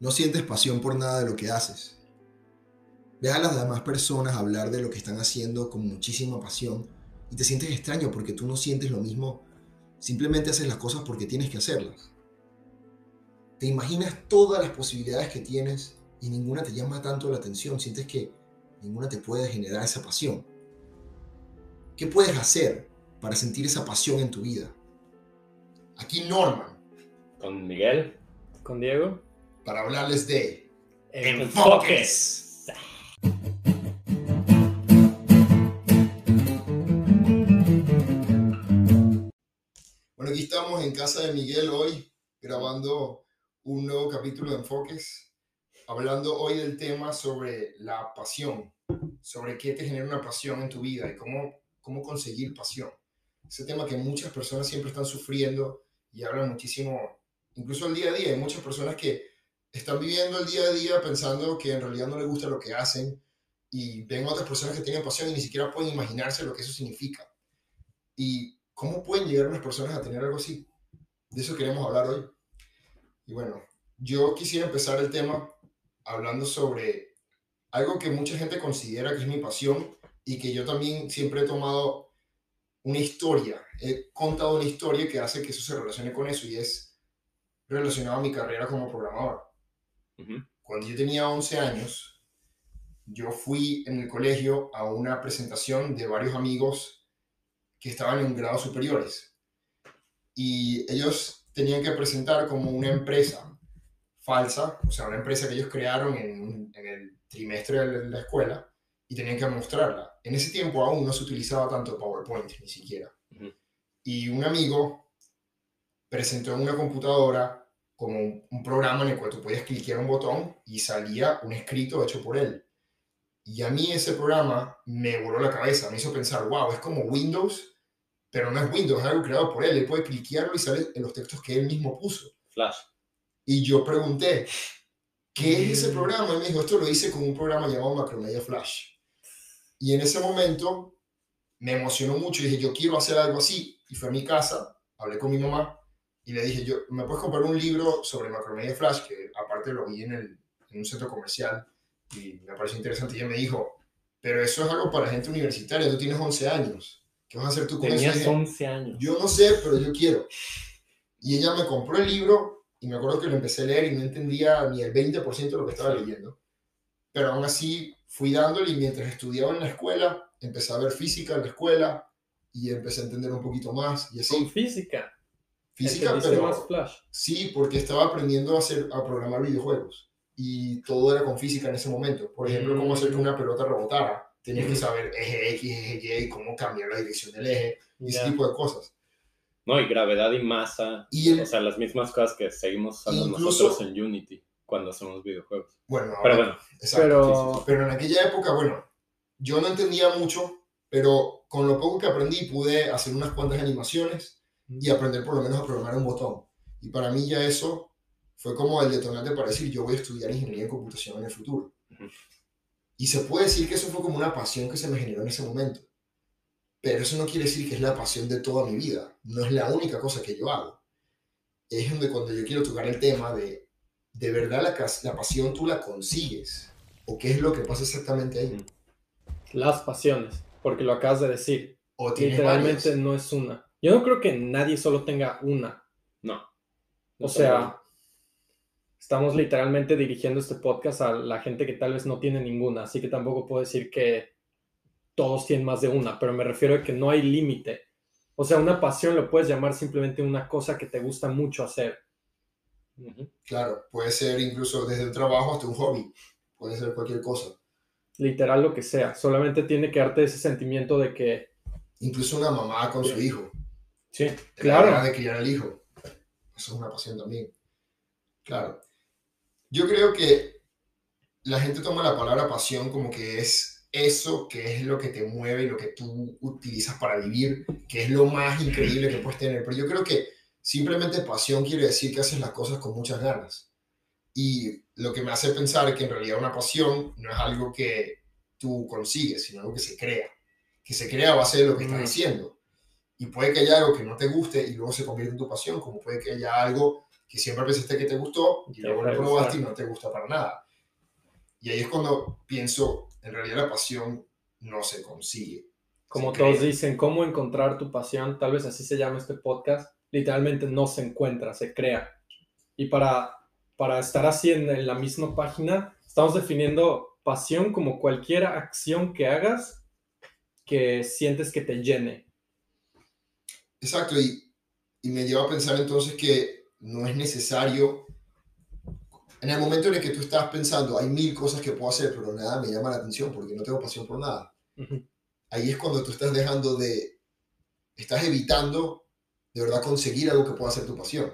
No sientes pasión por nada de lo que haces. Ves a las demás personas hablar de lo que están haciendo con muchísima pasión y te sientes extraño porque tú no sientes lo mismo. Simplemente haces las cosas porque tienes que hacerlas. Te imaginas todas las posibilidades que tienes y ninguna te llama tanto la atención. Sientes que ninguna te puede generar esa pasión. ¿Qué puedes hacer para sentir esa pasión en tu vida? Aquí Norman. Con Miguel. Con Diego. Para hablarles de Enfoques. Bueno, aquí estamos en casa de Miguel hoy, grabando un nuevo capítulo de Enfoques, hablando hoy del tema sobre la pasión, sobre qué te genera una pasión en tu vida y cómo, cómo conseguir pasión. Ese tema que muchas personas siempre están sufriendo y hablan muchísimo, incluso el día a día. Hay muchas personas que están viviendo el día a día pensando que en realidad no les gusta lo que hacen y ven otras personas que tienen pasión y ni siquiera pueden imaginarse lo que eso significa. ¿Y cómo pueden llegar unas personas a tener algo así? De eso queremos hablar hoy. Y bueno, yo quisiera empezar el tema hablando sobre algo que mucha gente considera que es mi pasión y que yo también siempre he tomado una historia, he contado una historia que hace que eso se relacione con eso y es relacionado a mi carrera como programador. Cuando yo tenía 11 años, yo fui en el colegio a una presentación de varios amigos que estaban en grados superiores. Y ellos tenían que presentar como una empresa falsa, o sea, una empresa que ellos crearon en, en el trimestre de la escuela y tenían que mostrarla. En ese tiempo aún no se utilizaba tanto PowerPoint, ni siquiera. Y un amigo presentó en una computadora como un, programa en el cual tú podías cliquear un botón y salía un escrito hecho por él. Y a mí ese programa me voló la cabeza, me hizo pensar, wow, es como Windows, pero no es Windows, es algo creado por él. Él puede cliquearlo y sale en los textos que él mismo puso. Flash. Y yo pregunté, ¿qué es ese Mm. programa? Y me dijo, esto lo hice con un programa llamado Macromedia Flash. Y en ese momento me emocionó mucho y dije, yo quiero hacer algo así. Y fui a mi casa, hablé con mi mamá y le dije, yo, ¿me puedes comprar un libro sobre Macromedia Flash? Que aparte lo vi en, el, en un centro comercial y me pareció interesante. Y ella me dijo, pero eso es algo para gente universitaria, tú tienes 11 años. ¿Qué vas a hacer tú con eso? Tenías dije, 11 años. yo no sé, pero yo quiero. Y ella me compró el libro y me acuerdo que lo empecé a leer y no entendía ni el 20% de lo que estaba leyendo. Pero aún así fui dándole y mientras estudiaba en la escuela, empecé a ver física en la escuela y empecé a entender un poquito más y Con así. física. Física, pero más Flash. sí, porque estaba aprendiendo a, hacer, a programar videojuegos y todo era con física en ese momento. Por ejemplo, cómo hacer que una pelota rebotara. Tenías que saber eje X, eje Y, cómo cambiar la dirección del eje y ese Ya. tipo de cosas. No, y gravedad y masa. Y el- O sea, las mismas cosas que seguimos usando Incluso- nosotros en Unity cuando hacemos videojuegos. Bueno, Pero ahora- bueno, Exacto, Pero- sí, sí, sí. Pero en aquella época, bueno, yo no entendía mucho, pero con lo poco que aprendí pude hacer unas cuantas animaciones y aprender por lo menos a programar un botón. Y para mí ya eso fue como el detonante para decir, yo voy a estudiar ingeniería en computación en el futuro. Y se puede decir que eso fue como una pasión que se me generó en ese momento. Pero eso no quiere decir que es la pasión de toda mi vida. No es la única cosa que yo hago. Es donde cuando yo quiero tocar el tema de, de verdad la, la pasión tú la consigues. ¿O qué es lo que pasa exactamente ahí? Las pasiones, porque lo acabas de decir. O Literalmente varias. no es una. Yo no creo que nadie solo tenga una. no. O sea, estamos literalmente dirigiendo este podcast a la gente que tal vez no tiene ninguna, así que tampoco puedo decir que todos tienen más de una, pero me refiero a que no hay límite. O sea, una pasión lo puedes llamar simplemente una cosa que te gusta mucho hacer. Claro, puede ser incluso desde el trabajo hasta un hobby. Puede ser cualquier cosa. Literal lo que sea. Solamente tiene que darte ese sentimiento de que, Incluso una mamá con su hijo. Sí, La claro, de criar al hijo. Eso es una pasión también. Claro. Yo creo que la gente toma la palabra pasión como que es eso que es lo que te mueve y lo que tú utilizas para vivir, que es lo más increíble que puedes tener. Pero yo creo que simplemente pasión quiere decir que haces las cosas con muchas ganas. Y lo que me hace pensar es que en realidad una pasión no es algo que tú consigues, sino algo que se crea. Que se crea a base de lo que estás Mm. haciendo. Y puede que haya algo que no te guste y luego se convierte en tu pasión, como puede que haya algo que siempre pensaste que te gustó y luego lo probaste y no te gusta para nada. Y ahí es cuando pienso, en realidad la pasión no se consigue. Como se todos crea. dicen, cómo encontrar tu pasión, tal vez así se llama este podcast, literalmente no se encuentra, se crea. Y para, para estar así en, en la misma página, estamos definiendo pasión como cualquier acción que hagas que sientes que te llene. Exacto, y, y me lleva a pensar entonces que no es necesario, en el momento en el que tú estás pensando, hay mil cosas que puedo hacer, pero nada me llama la atención porque no tengo pasión por nada. Ujú. Ahí es cuando tú estás dejando de, estás evitando de verdad conseguir algo que pueda ser tu pasión.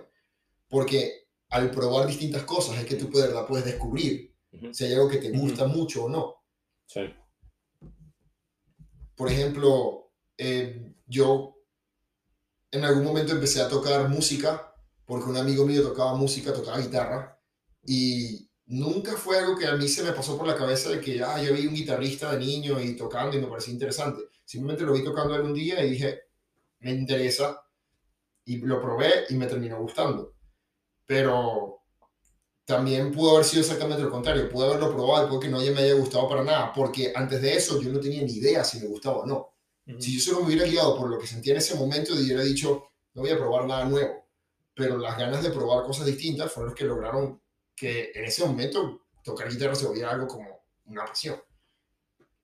Porque al probar distintas cosas es que tú de verdad puedes descubrir Ujú. si hay algo que te gusta mucho o no. Sí. Por ejemplo, eh, yo en algún momento empecé a tocar música porque un amigo mío tocaba música, tocaba guitarra y nunca fue algo que a mí se me pasó por la cabeza de que ah, yo vi un guitarrista de niño y tocando y me parecía interesante. Simplemente lo vi tocando algún día y dije, me interesa y lo probé y me terminó gustando. Pero también pudo haber sido exactamente lo contrario. Pude haberlo probado y puede que no me haya gustado para nada, porque antes de eso yo no tenía ni idea si me gustaba o no. Si yo solo me hubiera guiado por lo que sentía en ese momento, hubiera dicho, no voy a probar nada nuevo. Pero las ganas de probar cosas distintas fueron los que lograron que en ese momento tocar guitarra se volviera algo como una pasión.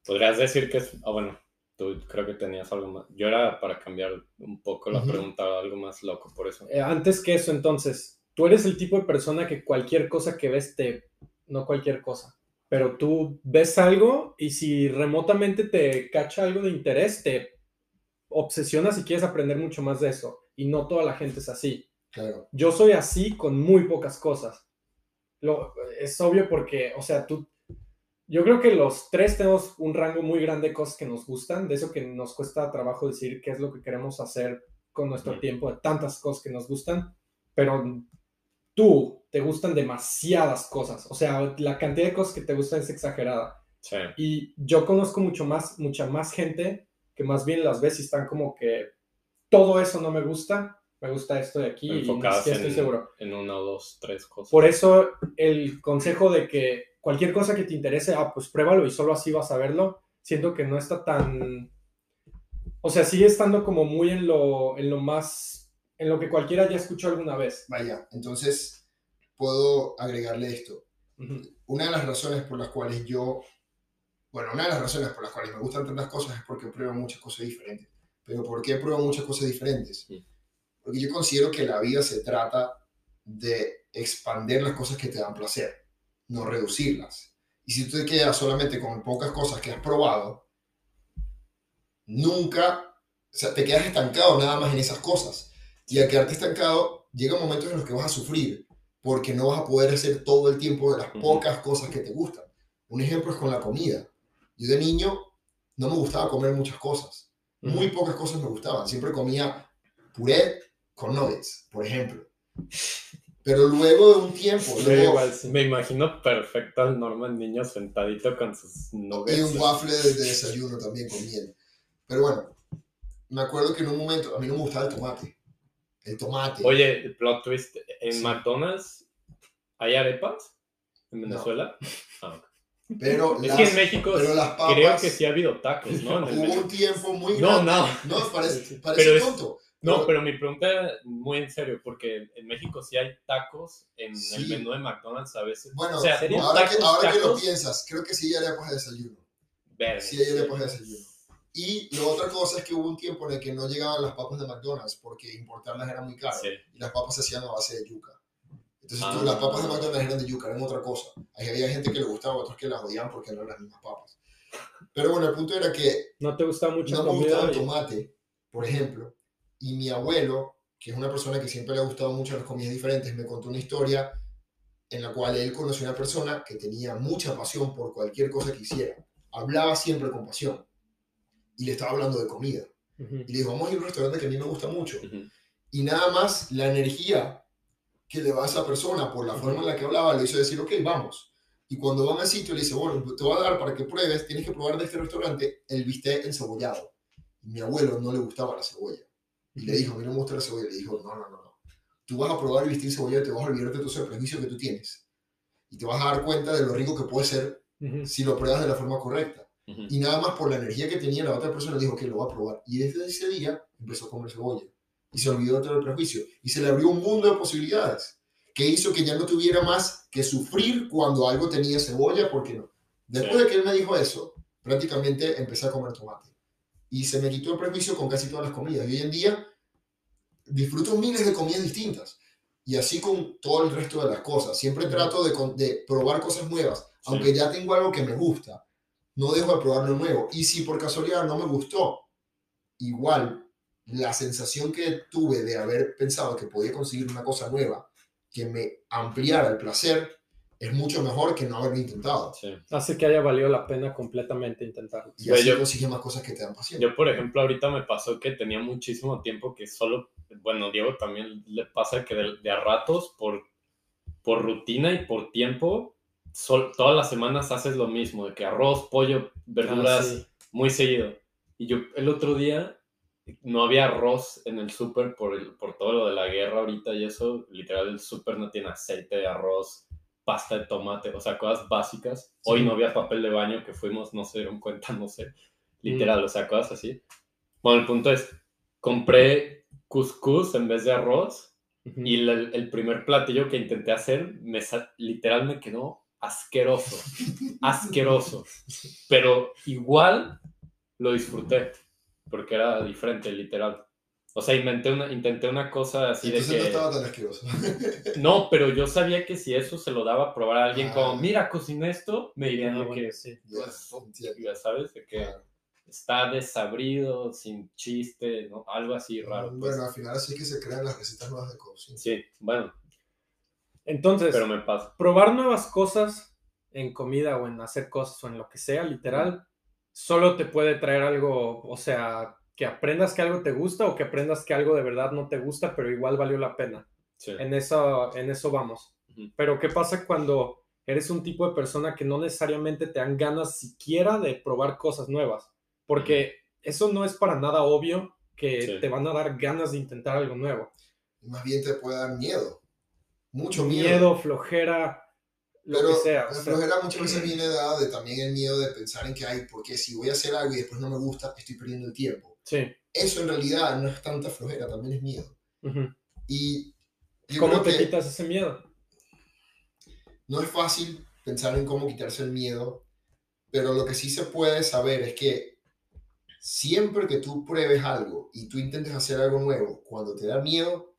Podrías decir que es. Ah, bueno, tú creo que tenías algo más. Yo era para cambiar un poco la pregunta, algo más loco, por eso. Eh, antes que eso, entonces, tú eres el tipo de persona que cualquier cosa que ves te... No cualquier cosa, pero tú ves algo y si remotamente te cacha algo de interés, te obsesionas y quieres aprender mucho más de eso. Y no toda la gente es así. Claro. Yo soy así con muy pocas cosas. Lo, es obvio porque, o sea, tú... Yo creo que los tres tenemos un rango muy grande de cosas que nos gustan, de eso que nos cuesta trabajo decir qué es lo que queremos hacer con nuestro tiempo, de tantas cosas que nos gustan, pero tú te gustan demasiadas cosas, o sea, la cantidad de cosas que te gustan es exagerada. Sí. Y yo conozco mucho más, mucha más gente que más bien las ves y están como que todo eso no me gusta, me gusta esto de aquí y Enfocadas siquiera estoy en, seguro. en una dos, tres cosas. Por eso el consejo de que cualquier cosa que te interese, ah, pues pruébalo y solo así vas a verlo, siento que no está tan... O sea, sigue estando como muy en lo, en lo más, en lo que cualquiera ya escuchó alguna vez. Vaya, entonces puedo agregarle esto. Una de las razones por las cuales yo, bueno, una de las razones por las cuales me gustan tantas cosas es porque pruebo muchas cosas diferentes. Pero ¿por qué pruebo muchas cosas diferentes? Porque yo considero que la vida se trata de expandir las cosas que te dan placer, no reducirlas. Y si tú te quedas solamente con pocas cosas que has probado, nunca, o sea, te quedas estancado nada más en esas cosas. Y al quedarte estancado, llegan momentos en los que vas a sufrir, porque no vas a poder hacer todo el tiempo de las pocas cosas que te gustan. Un ejemplo es con la comida. Yo de niño no me gustaba comer muchas cosas. Muy pocas cosas me gustaban. Siempre comía puré con nuggets, por ejemplo. Pero luego de un tiempo, Sí, luego, igual, sí. Me imagino perfecto al Norman niño sentadito con sus y nuggets. un waffle de desayuno también con miel. Pero bueno, me acuerdo que en un momento a mí no me gustaba el tomate. El tomate. Oye, plot twist. ¿En Sí. McDonald's hay arepas? ¿En No. Venezuela? Ah, ok. pero Es las, que en México pero las papas, creo que sí ha habido tacos, ¿no? El hubo un tiempo muy No, grande. no. No, parece, parece Pero es- tonto. No, pero mi pregunta era muy en serio, porque en México sí hay tacos en el Sí. menú de McDonald's a veces. Bueno, o sea, no ahora, que, tacos, ahora que lo piensas, creo que sí hay arepas de desayuno. verga. Sí hay arepas de desayuno. Y la otra cosa es que hubo un tiempo en el que no llegaban las papas de McDonald's porque importarlas era muy caro. Sí. y las papas se hacían a base de yuca. Entonces tú, Ah. las papas de McDonald's eran de yuca, eran otra cosa. Ahí había gente que le gustaba, otros que las odiaban porque no eran las mismas papas. Pero bueno, el punto era que No te gusta mucho no me gustaba el tomate, por ejemplo, y mi abuelo, que es una persona que siempre le ha gustado mucho las comidas diferentes, me contó una historia en la cual él conoció a una persona que tenía mucha pasión por cualquier cosa que hiciera. Hablaba siempre con pasión. Y le estaba hablando de comida. Ujú. Y le dijo, vamos a ir a un restaurante que a mí me gusta mucho Ujú. y nada más la energía que le va a esa persona por la forma en la que hablaba le hizo decir, ok, vamos. Y cuando van al sitio le dice, bueno, te voy a dar para que pruebes, tienes que probar de este restaurante el bistec encebollado. Y mi abuelo no le gustaba la cebolla. Y le dijo, a mí no me gusta la cebolla. Le dijo, no, no, no, no. tú vas a probar y vestir cebolla y te vas a olvidar de todo ese prejuicio que tú tienes. Y te vas a dar cuenta de lo rico que puede ser si lo pruebas de la forma correcta. Y nada más por la energía que tenía la otra persona dijo que lo va a probar. Y desde ese día empezó a comer cebolla. Y se olvidó de todo el prejuicio. Y se le abrió un mundo de posibilidades. Que hizo que ya no tuviera más que sufrir cuando algo tenía cebolla, porque no. Después Sí. de que él me dijo eso, prácticamente empecé a comer tomate. Y se me quitó el prejuicio con casi todas las comidas. Y hoy en día disfruto miles de comidas distintas. Y así con todo el resto de las cosas. Siempre trato de, probar cosas nuevas. Sí. Aunque ya tengo algo que me gusta, no dejo de probar lo nuevo. Y si por casualidad no me gustó, igual la sensación que tuve de haber pensado que podía conseguir una cosa nueva que me ampliara el placer es mucho mejor que no haberlo intentado. Sí. Hace que haya valido la pena completamente intentarlo. Y así yo- consigues más cosas que te dan pasión. Yo, por ejemplo, ahorita me pasó que tenía muchísimo tiempo que solo, bueno, Diego también le pasa que de, de a ratos, por, por rutina y por tiempo, sol- todas las semanas haces lo mismo, de que arroz, pollo, verduras, Ah, sí. muy seguido. Y yo el otro día no había arroz en el súper por, el- por todo lo de la guerra ahorita y eso, literal el súper no tiene aceite de arroz, pasta de tomate, o sea, cosas básicas. Hoy Sí. no había papel de baño que fuimos, no se dieron cuenta, no sé, literal, o sea, cosas así. Bueno, el punto es, compré couscous en vez de arroz y la- el, primer platillo que intenté hacer, me literal me quedó asqueroso, asqueroso. Pero igual lo disfruté, porque era diferente, literal. O sea, inventé una, intenté una cosa así Entonces de no que... estaba tan asqueroso. No, pero yo sabía que si eso se lo daba a probar a alguien Ah. como, mira, cociné esto, me dirían Ah, de bueno, que, sí. Ya, Pues, sabes, de que Claro. está desabrido, sin chiste, ¿no? Algo así raro. pues. Bueno, al final así que se crean las recetas nuevas de cocina. Sí, bueno, Entonces, pero me pasa. probar nuevas cosas en comida o en hacer cosas o en lo que sea, literal, solo te puede traer algo, o sea, que aprendas que algo te gusta o que aprendas que algo de verdad no te gusta, pero igual valió la pena. Sí. En eso, en eso vamos. Ujú. Pero ¿qué pasa cuando eres un tipo de persona que no necesariamente te dan ganas siquiera de probar cosas nuevas? Porque eso no es para nada obvio que Sí. te van a dar ganas de intentar algo nuevo. Más bien te puede dar miedo. Mucho miedo. Miedo, flojera, lo Pero que sea. la o sea, flojera muchas veces viene dada de también el miedo de pensar en que hay, porque si voy a hacer algo y después no me gusta, estoy perdiendo el tiempo. sí. Eso en realidad no es tanta flojera, también es miedo. Ujú. Y yo ¿Cómo te quitas ese miedo? no es fácil pensar en cómo quitarse el miedo, pero lo que sí se puede saber es que siempre que tú pruebes algo y tú intentes hacer algo nuevo, cuando te da miedo,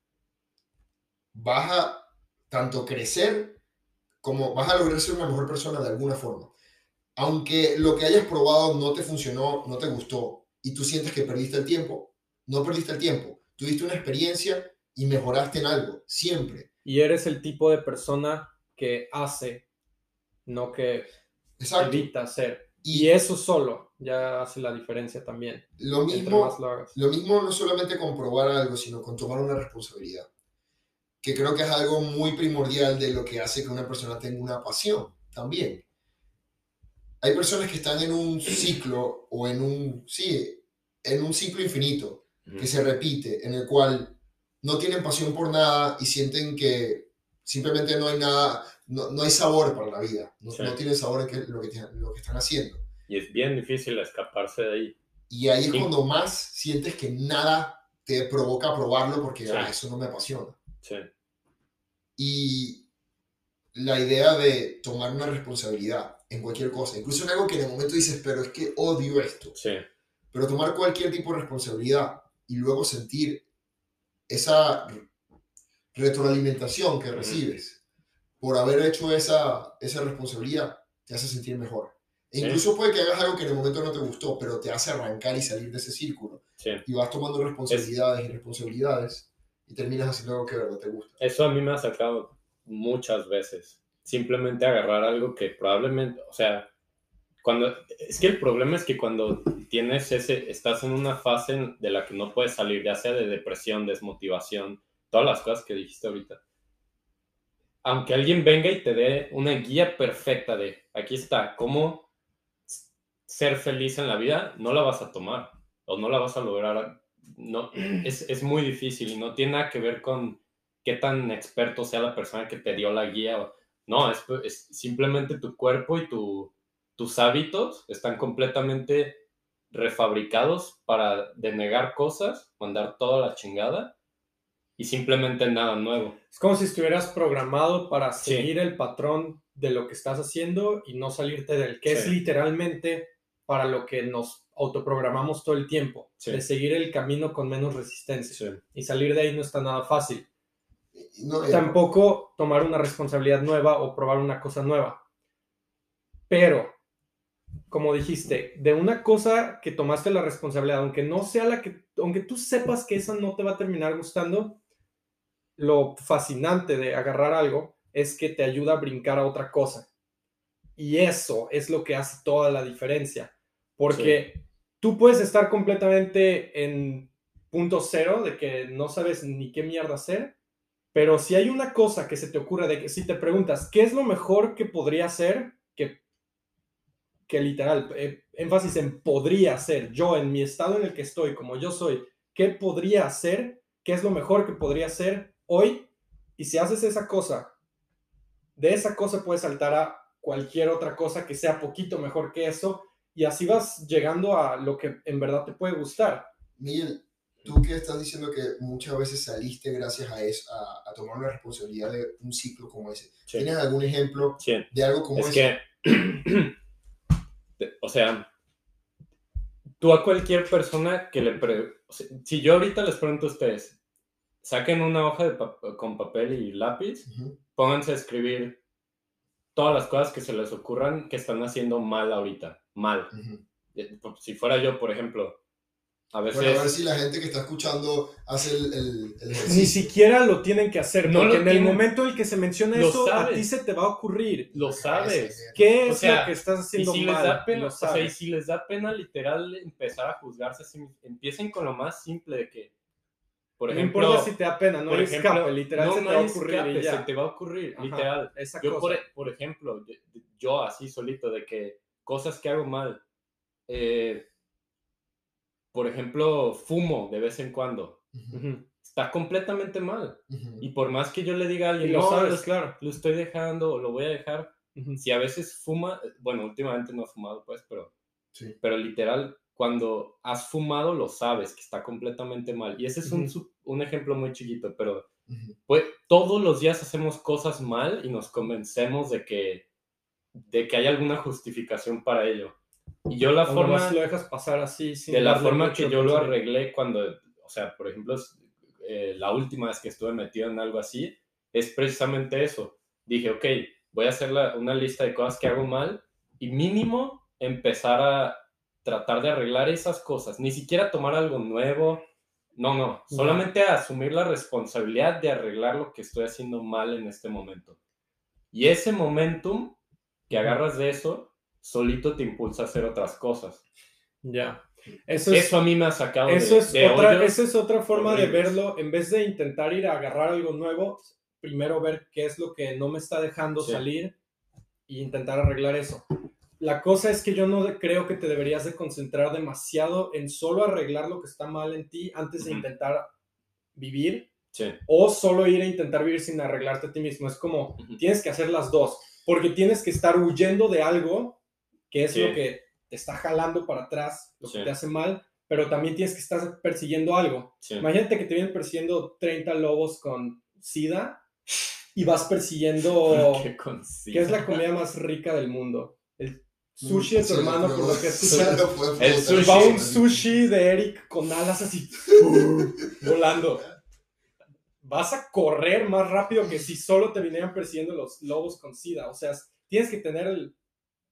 vas a tanto crecer como vas a lograr ser una mejor persona de alguna forma. Aunque lo que hayas probado no te funcionó, no te gustó y tú sientes que perdiste el tiempo, no perdiste el tiempo, tuviste una experiencia y mejoraste en algo, siempre. Y eres el tipo de persona que hace, no que Exacto. evita hacer. Y Y eso solo ya hace la diferencia también. lo mismo, lo. Lo mismo no solamente con probar algo, sino con tomar una responsabilidad, que creo que es algo muy primordial de lo que hace que una persona tenga una pasión también. Hay personas que están en un ciclo o en un, sí, en un ciclo infinito que se repite, en el cual no tienen pasión por nada y sienten que simplemente no hay nada, no, no hay sabor para la vida, no, Sí. no tienen sabor en que- lo, que, lo que están haciendo. Y es bien difícil escaparse de ahí. Y ahí es Sí. cuando más sientes que nada te provoca probarlo porque Sí. "Ah, eso no me apasiona. Sí, Y la idea de tomar una responsabilidad en cualquier cosa, incluso en algo que en el momento dices, pero es que odio esto, sí, pero tomar cualquier tipo de responsabilidad y luego sentir esa re- retroalimentación que recibes por haber hecho esa, esa responsabilidad, te hace sentir mejor. E Sí. incluso puede que hagas algo que en el momento no te gustó, pero te hace arrancar y salir de ese círculo. sí. y vas tomando responsabilidades y responsabilidades y terminas haciendo algo que de verdad te gusta. Eso a mí me ha sacado muchas veces. Simplemente agarrar algo que probablemente, o sea, cuando, es que el problema es que cuando tienes ese, estás en una fase de la que no puedes salir, ya sea de depresión, desmotivación, todas las cosas que dijiste ahorita. Aunque alguien venga y te dé una guía perfecta de, aquí está, cómo ser feliz en la vida, no la vas a tomar o no la vas a lograr. No, es, es muy difícil y no tiene nada que ver con qué tan experto sea la persona que te dio la guía. No, es, es simplemente tu cuerpo y tu, tus hábitos están completamente refabricados para denegar cosas, mandar toda la chingada y simplemente nada nuevo. Es como si estuvieras programado para seguir el patrón de lo que estás haciendo y no salirte del que es literalmente para lo que nos autoprogramamos todo el tiempo, de seguir el camino con menos resistencia. Y salir de ahí no está nada fácil. Tampoco tomar una responsabilidad nueva o probar una cosa nueva. Pero, como dijiste, de una cosa que tomaste la responsabilidad, aunque no sea la que, aunque tú sepas que esa no te va a terminar gustando, lo fascinante de agarrar algo es que te ayuda a brincar a otra cosa. Y eso es lo que hace toda la diferencia. Porque tú puedes estar completamente en punto cero de que no sabes ni qué mierda hacer, pero si hay una cosa que se te ocurre de que si te preguntas, ¿qué es lo mejor que podría hacer? Que, que literal, eh, énfasis en podría ser, yo en mi estado en el que estoy, como yo soy, ¿qué podría hacer? ¿Qué es lo mejor que podría hacer hoy? Y si haces esa cosa, de esa cosa puedes saltar a cualquier otra cosa que sea poquito mejor que eso y así vas llegando a lo que en verdad te puede gustar. Miguel, tú que estás diciendo que muchas veces saliste gracias a eso, a, tomar una responsabilidad de un ciclo como ese. ¿Tienes algún ejemplo de algo como es ese? que, o sea, tú a cualquier persona que le... si yo ahorita les pregunto a ustedes, saquen una hoja de con papel y lápiz, pónganse a escribir todas las cosas que se les ocurran que están haciendo mal ahorita mal. Eh, si fuera yo, por ejemplo, a veces... Bueno, a ver si la gente que está escuchando hace el, el, Ni siquiera lo tienen que hacer, no porque en el momento en el que se menciona eso, a ti se te va a ocurrir. Lo sabes. ¿Qué es lo que estás haciendo y si mal? Les da pena, o sea, y si les da pena literal empezar a juzgarse, empiecen con lo más simple de que por ejemplo, no importa si te da pena, no escape, literal no, se te va a ocurrir. Se te va a ocurrir, literal. yo, Por, por, ejemplo, yo, así solito, de que cosas que hago mal. Eh, por ejemplo, fumo de vez en cuando. Está completamente mal. Y por más que yo le diga a alguien, lo sabes, claro. lo estoy dejando o lo voy a dejar, si a veces fuma, bueno, últimamente no he fumado, pues, pero, sí. pero literal, cuando has fumado, lo sabes que está completamente mal. Y ese es un, un, ejemplo muy chiquito, pero pues, todos los días hacemos cosas mal y nos convencemos de que de que hay alguna justificación para ello. Y yo la forma... lo dejas pasar así. de la forma que yo lo arreglé cuando, o sea, por ejemplo, eh, la última vez que estuve metido en algo así, es precisamente eso. Dije, ok, voy a hacer una lista de cosas que hago mal y mínimo empezar a tratar de arreglar esas cosas. Ni siquiera tomar algo nuevo. No, no, solamente asumir la responsabilidad de arreglar lo que estoy haciendo mal en este momento. Y ese momentum que agarras de eso, solito te impulsa a hacer otras cosas. Ya. Eso, eso a mí me ha sacado eso de, es otra, Esa es otra forma de verlo. En vez de intentar ir a agarrar algo nuevo, primero ver qué es lo que no me está dejando salir e intentar arreglar eso. La cosa es que yo no creo que te deberías de concentrar demasiado en solo arreglar lo que está mal en ti antes de intentar vivir. O solo ir a intentar vivir sin arreglarte a ti mismo. Es como, tienes que hacer las dos porque tienes que estar huyendo de algo que es lo que te está jalando para atrás, lo que te hace mal, pero también tienes que estar persiguiendo algo. Imagínate que te vienen persiguiendo 30 lobos con sida y vas persiguiendo... ¿Qué, ¿Qué es la comida más rica del mundo? El sushi de tu hermano, por lo que escuchas. El sushi. Va un sushi de Eric con alas así, volando vas a correr más rápido que si solo te vinieran persiguiendo los lobos con sida. O sea, tienes que tener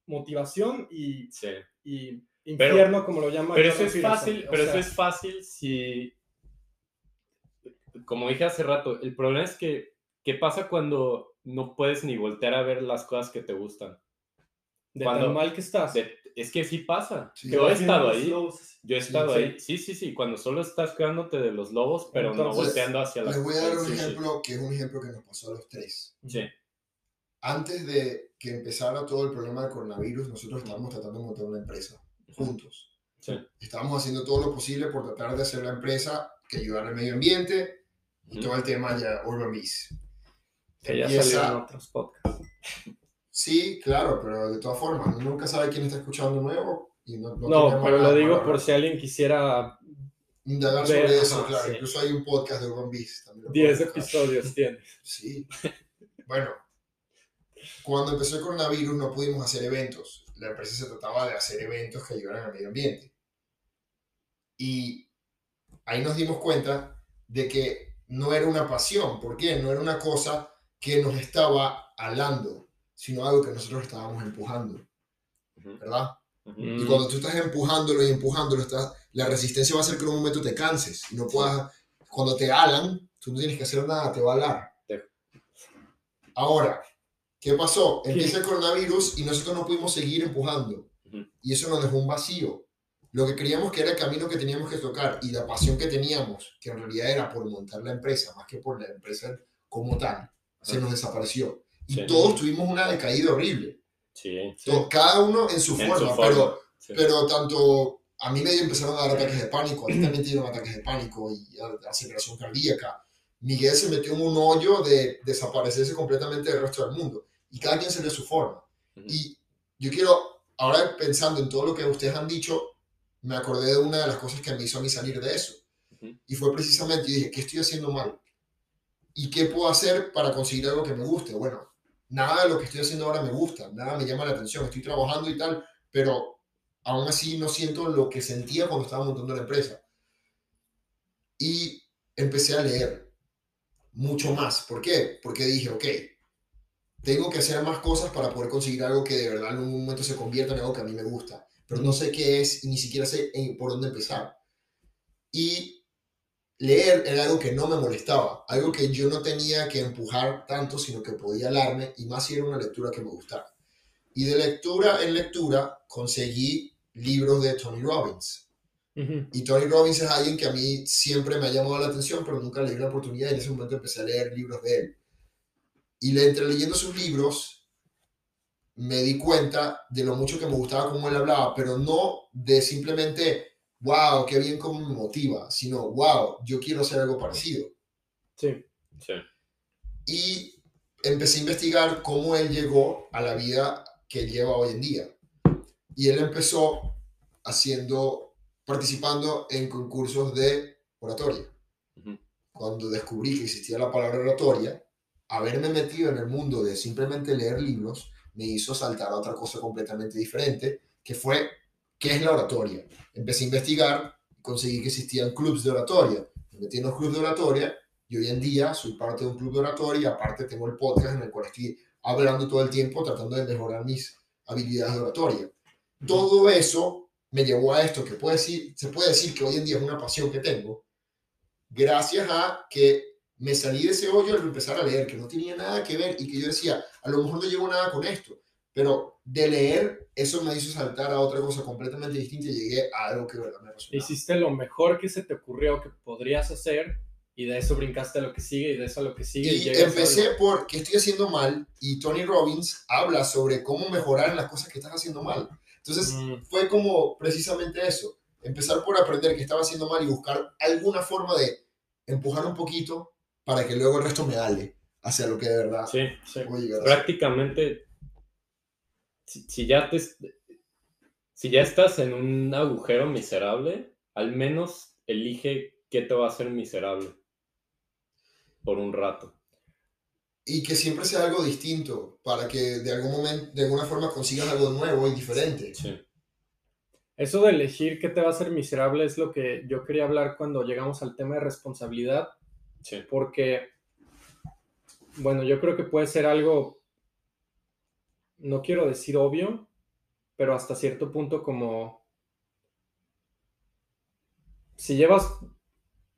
motivación y, y infierno, como lo llama. Pero eso es fácil, pero eso es fácil si, como dije hace rato, el problema es que, ¿qué pasa cuando no puedes ni voltear a ver las cosas que te gustan? De cuando, mal que estás. es que sí pasa. yo he estado ahí. Yo he estado ahí. Sí, sí, sí. Cuando solo estás cuidándote de los lobos, pero no volteando hacia la Les voy a dar un ejemplo que es un ejemplo que nos pasó a los tres. Sí. Antes de que empezara todo el problema del coronavirus, nosotros estábamos tratando de montar una empresa juntos. Sí. Estábamos haciendo todo lo posible por tratar de hacer la empresa que ayudara al medio ambiente y todo el tema ya Urban Beast. Que ya Empieza- salió en otros podcasts. Sí, claro, pero de todas formas, nunca sabe quién está escuchando nuevo y no, no pero lo digo por si alguien quisiera. indagar ver, sobre eso, ajá, claro. sí. Incluso hay un podcast de también lo 10 pueden buscar. episodios tiene. Sí. Bueno, cuando empezó el coronavirus no pudimos hacer eventos. La empresa se trataba de hacer eventos que ayudaran al medio ambiente. Y ahí nos dimos cuenta de que no era una pasión. ¿Por qué? No era una cosa que nos estaba alando, sino algo que nosotros estábamos empujando. ¿Verdad? Mm. Y cuando tú estás empujándolo y empujándolo, estás, la resistencia va a hacer que en un momento te canses y no puedas. Cuando te alan, tú no tienes que hacer nada, te va a alar. Ahora, ¿qué pasó? Empieza el coronavirus y nosotros no pudimos seguir empujando. Ujú. Y eso nos dejó un vacío. Lo que creíamos que era el camino que teníamos que tocar y la pasión que teníamos, que en realidad era por montar la empresa, más que por la empresa como tal, se Ajá. nos desapareció. Y Sí. todos tuvimos una decaída horrible. Sí, Sí. To- Cada uno en su en forma, su pero forma. sí. pero tanto a mí me empezaron a dar ataques de pánico, a ti también te dieron ataques de pánico y aceleración cardíaca. Miguel se metió en un hoyo de desaparecerse completamente del resto del mundo. Y cada quien se dio su forma. Ujú. Y yo quiero, ahora pensando en todo lo que ustedes han dicho, me acordé de una de las cosas que me hizo a mí salir de eso. Ujú. Y fue precisamente, yo dije, ¿qué estoy haciendo mal? ¿Y qué puedo hacer para conseguir algo que me guste? Bueno, nada de lo que estoy haciendo ahora me gusta, nada me llama la atención, estoy trabajando y tal, pero aún así no siento lo que sentía cuando estaba montando la empresa. Y empecé a leer mucho más. ¿Por qué? Porque dije, ok, tengo que hacer más cosas para poder conseguir algo que de verdad en un momento se convierta en algo que a mí me gusta, pero no sé qué es y ni siquiera sé por dónde empezar. Y leer era algo que no me molestaba, algo que yo no tenía que empujar tanto, sino que podía alarme y más si era una lectura que me gustara. Y de lectura en lectura conseguí libros de Tony Robbins. Y Tony Robbins es alguien que a mí siempre me ha llamado la atención, pero nunca le di la oportunidad y en ese momento empecé a leer libros de él. Y le, entre leyendo sus libros, me di cuenta de lo mucho que me gustaba cómo él hablaba, pero no de simplemente, wow, qué bien cómo me motiva, sino, wow, yo quiero hacer algo parecido. Sí. Sí. Y empecé a investigar cómo él llegó a la vida que lleva hoy en día. Y él empezó haciendo, participando en concursos de oratoria. Cuando descubrí que existía la palabra oratoria, haberme metido en el mundo de simplemente leer libros me hizo saltar a otra cosa completamente diferente, que fue, ¿qué es la oratoria? Empecé a investigar, conseguí que existían clubes de oratoria. Me metí en los clubes de oratoria y hoy en día soy parte de un club de oratoria y aparte tengo el podcast en el cual estoy hablando todo el tiempo tratando de mejorar mis habilidades de oratoria. Todo eso me llevó a esto que puede decir, se puede decir que hoy en día es una pasión que tengo, gracias a que me salí de ese hoyo al empezar a leer, que no tenía nada que ver y que yo decía, a lo mejor no llevo nada con esto, pero de leer eso me hizo saltar a otra cosa completamente distinta y llegué a algo que verdad me apasionaba. Hiciste lo mejor que se te ocurrió que podrías hacer y de eso brincaste a lo que sigue y de eso a lo que sigue. Y a empecé algo. por qué estoy haciendo mal y Tony Robbins habla sobre cómo mejorar en las cosas que estás haciendo mal. Entonces Mm, fue como precisamente eso, empezar por aprender que estaba haciendo mal y buscar alguna forma de empujar un poquito para que luego el resto me ale hacia lo que de verdad Sí. sí. voy a llegar a. Prácticamente, si, si ya te, si ya estás en un agujero miserable, al menos elige qué te va a hacer miserable por un rato. Y que siempre sea algo distinto para que de algún momento, de alguna forma consigas algo nuevo y diferente. Sí. Eso de elegir qué te va a hacer miserable es lo que yo quería hablar cuando llegamos al tema de responsabilidad, Sí. porque, bueno, yo creo que puede ser algo, no quiero decir obvio, pero hasta cierto punto como, si llevas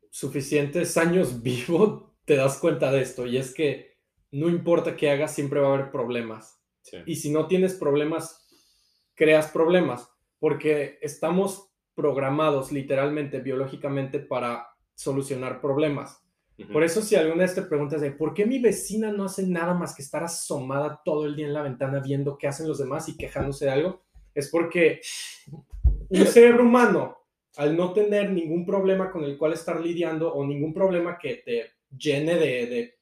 suficientes años vivo, te das cuenta de esto, y es que no importa qué hagas, siempre va a haber problemas. Sí. Y si no tienes problemas, creas problemas, porque estamos programados literalmente, biológicamente, para solucionar problemas. Por eso si alguna vez te preguntas de por qué mi vecina no hace nada más que estar asomada todo el día en la ventana viendo qué hacen los demás y quejándose de algo, es porque un cerebro humano, al no tener ningún problema con el cual estar lidiando o ningún problema que te llene de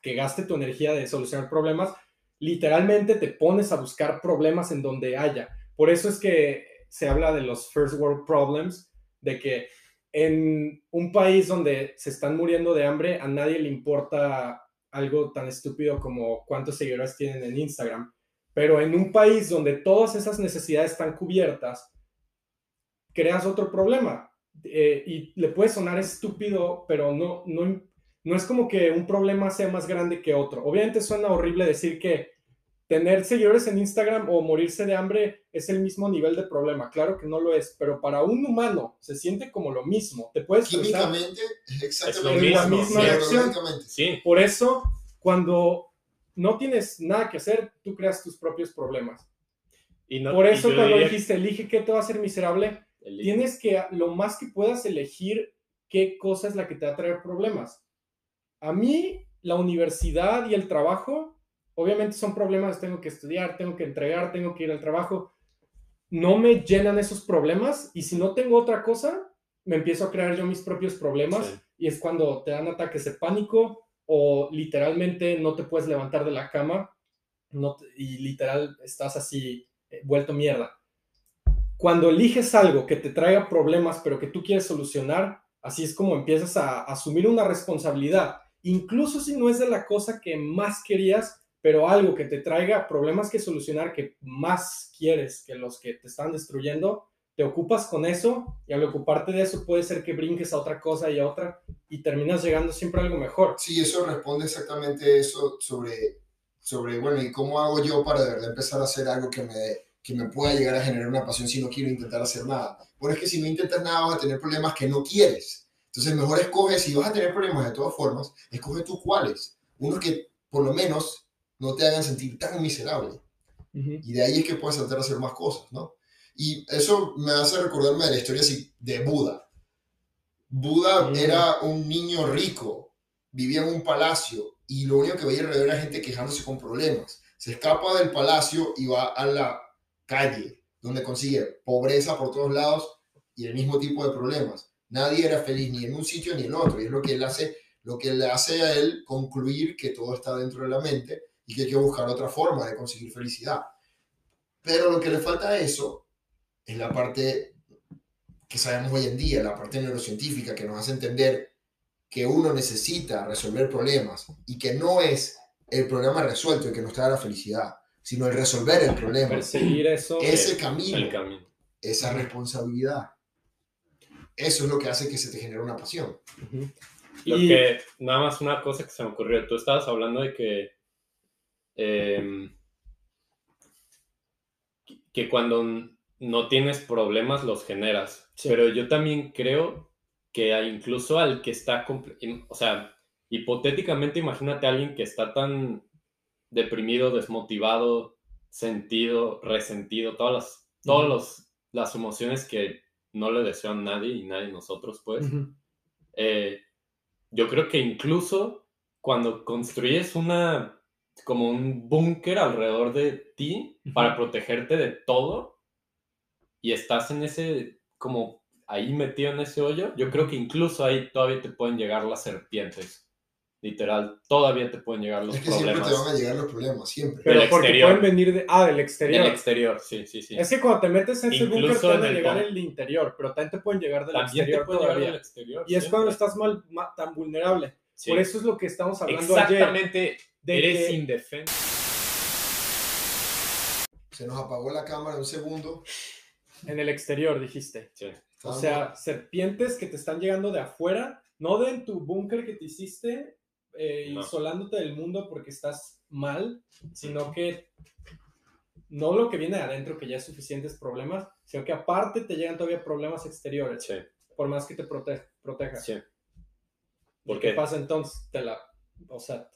que gaste tu energía de solucionar problemas, literalmente te pones a buscar problemas en donde haya. Por eso es que se habla de los first world problems, de que en un país donde se están muriendo de hambre, a nadie le importa algo tan estúpido como cuántos seguidores tienen en Instagram. Pero en un país donde todas esas necesidades están cubiertas, creas otro problema. Eh, y le puede sonar estúpido, pero no, no, no es como que un problema sea más grande que otro. Obviamente suena horrible decir que tener seguidores en Instagram o morirse de hambre es el mismo nivel de problema. Claro que no lo es, pero para un humano se siente como lo mismo. Te puedes Químicamente es exactamente la misma reacción. Sí. Por eso, cuando no tienes nada que hacer, tú creas tus propios problemas. Y no, Por y eso yo cuando diría- dijiste, elige qué te va a hacer miserable, el- tienes que, lo más que puedas, elegir qué cosa es la que te va a traer problemas. A mí, la universidad y el trabajo, obviamente son problemas, tengo que estudiar, tengo que entregar, tengo que ir al trabajo. No me llenan esos problemas y si no tengo otra cosa, me empiezo a crear yo mis propios problemas Sí. y es cuando te dan ataques de pánico o literalmente no te puedes levantar de la cama no te- y literal estás así eh, vuelto mierda. Cuando eliges algo que te traiga problemas pero que tú quieres solucionar, así es como empiezas a asumir una responsabilidad, incluso si no es de la cosa que más querías, pero algo que te traiga problemas que solucionar que más quieres que los que te están destruyendo, te ocupas con eso y al ocuparte de eso puede ser que brinques a otra cosa y a otra y terminas llegando siempre a algo mejor. Sí, eso responde exactamente eso sobre, sobre, bueno, ¿y cómo hago yo para de verdad empezar a hacer algo que me, que me pueda llegar a generar una pasión si no quiero intentar hacer nada? Bueno, es que si no intentas nada vas a tener problemas que no quieres. Entonces, mejor escoge, si vas a tener problemas de todas formas, escoge tú cuáles. Unos que por lo menos no te hagan sentir tan miserable. Y de ahí es que puedes tratar de hacer más cosas, ¿no? Y eso me hace recordarme de la historia de Buda. Buda Mm. era un niño rico, vivía en un palacio y lo único que veía alrededor era gente quejándose con problemas. Se escapa del palacio y va a la calle, donde consigue pobreza por todos lados y el mismo tipo de problemas. Nadie era feliz ni en un sitio ni en otro. Y es lo que él hace, lo que le hace a él concluir que todo está dentro de la mente y que hay que buscar otra forma de conseguir felicidad. Pero lo que le falta a eso es la parte que sabemos hoy en día, la parte neurocientífica que nos hace entender que uno necesita resolver problemas y que no es el problema resuelto el que nos trae la felicidad, sino el resolver el problema, Perseguir eso. ese camino, el camino. esa responsabilidad. Eso es lo que hace que se te genere una pasión. Ujú. Lo Y- que, nada más una cosa que se me ocurrió, tú estabas hablando de que, em, que cuando no tienes problemas los generas, Sí. pero yo también creo que incluso al que está, o sea, hipotéticamente imagínate a alguien que está tan deprimido, desmotivado, sentido, resentido, todas las, todas Ujú. los- las emociones que no le deseo a nadie y nadie nosotros, pues eh, yo creo que incluso cuando construyes una como un búnker alrededor de ti Ujú. para protegerte de todo y estás en ese como ahí metido en ese hoyo, yo creo que incluso ahí todavía te pueden llegar las serpientes. Literal, todavía te pueden llegar los es que siempre problemas. te van a llegar los problemas, siempre. Pero Del porque exterior. pueden venir de. Ah, del exterior. Del exterior, sí, sí, sí. Es que cuando te metes en ese búnker te van a el llegar el interior, pero también te pueden llegar del También te exterior llegar todavía. del exterior. Y es cuando siempre. estás mal, ma- tan vulnerable. Sí. Por eso es lo que estamos hablando ayer. Exactamente, de eres que- indefenso. Se nos apagó la cámara un segundo. En el exterior, dijiste. Sí. O sea, serpientes que te están llegando de afuera, no de en tu búnker que te hiciste, eh, No. isolándote del mundo porque estás mal, sino que no lo que viene de adentro, que ya es suficientes problemas, sino que aparte te llegan todavía problemas exteriores, Sí, por más que te prote protejas. sí. ¿Y ¿Por ¿Qué qué? pasa entonces? Te la, o sea,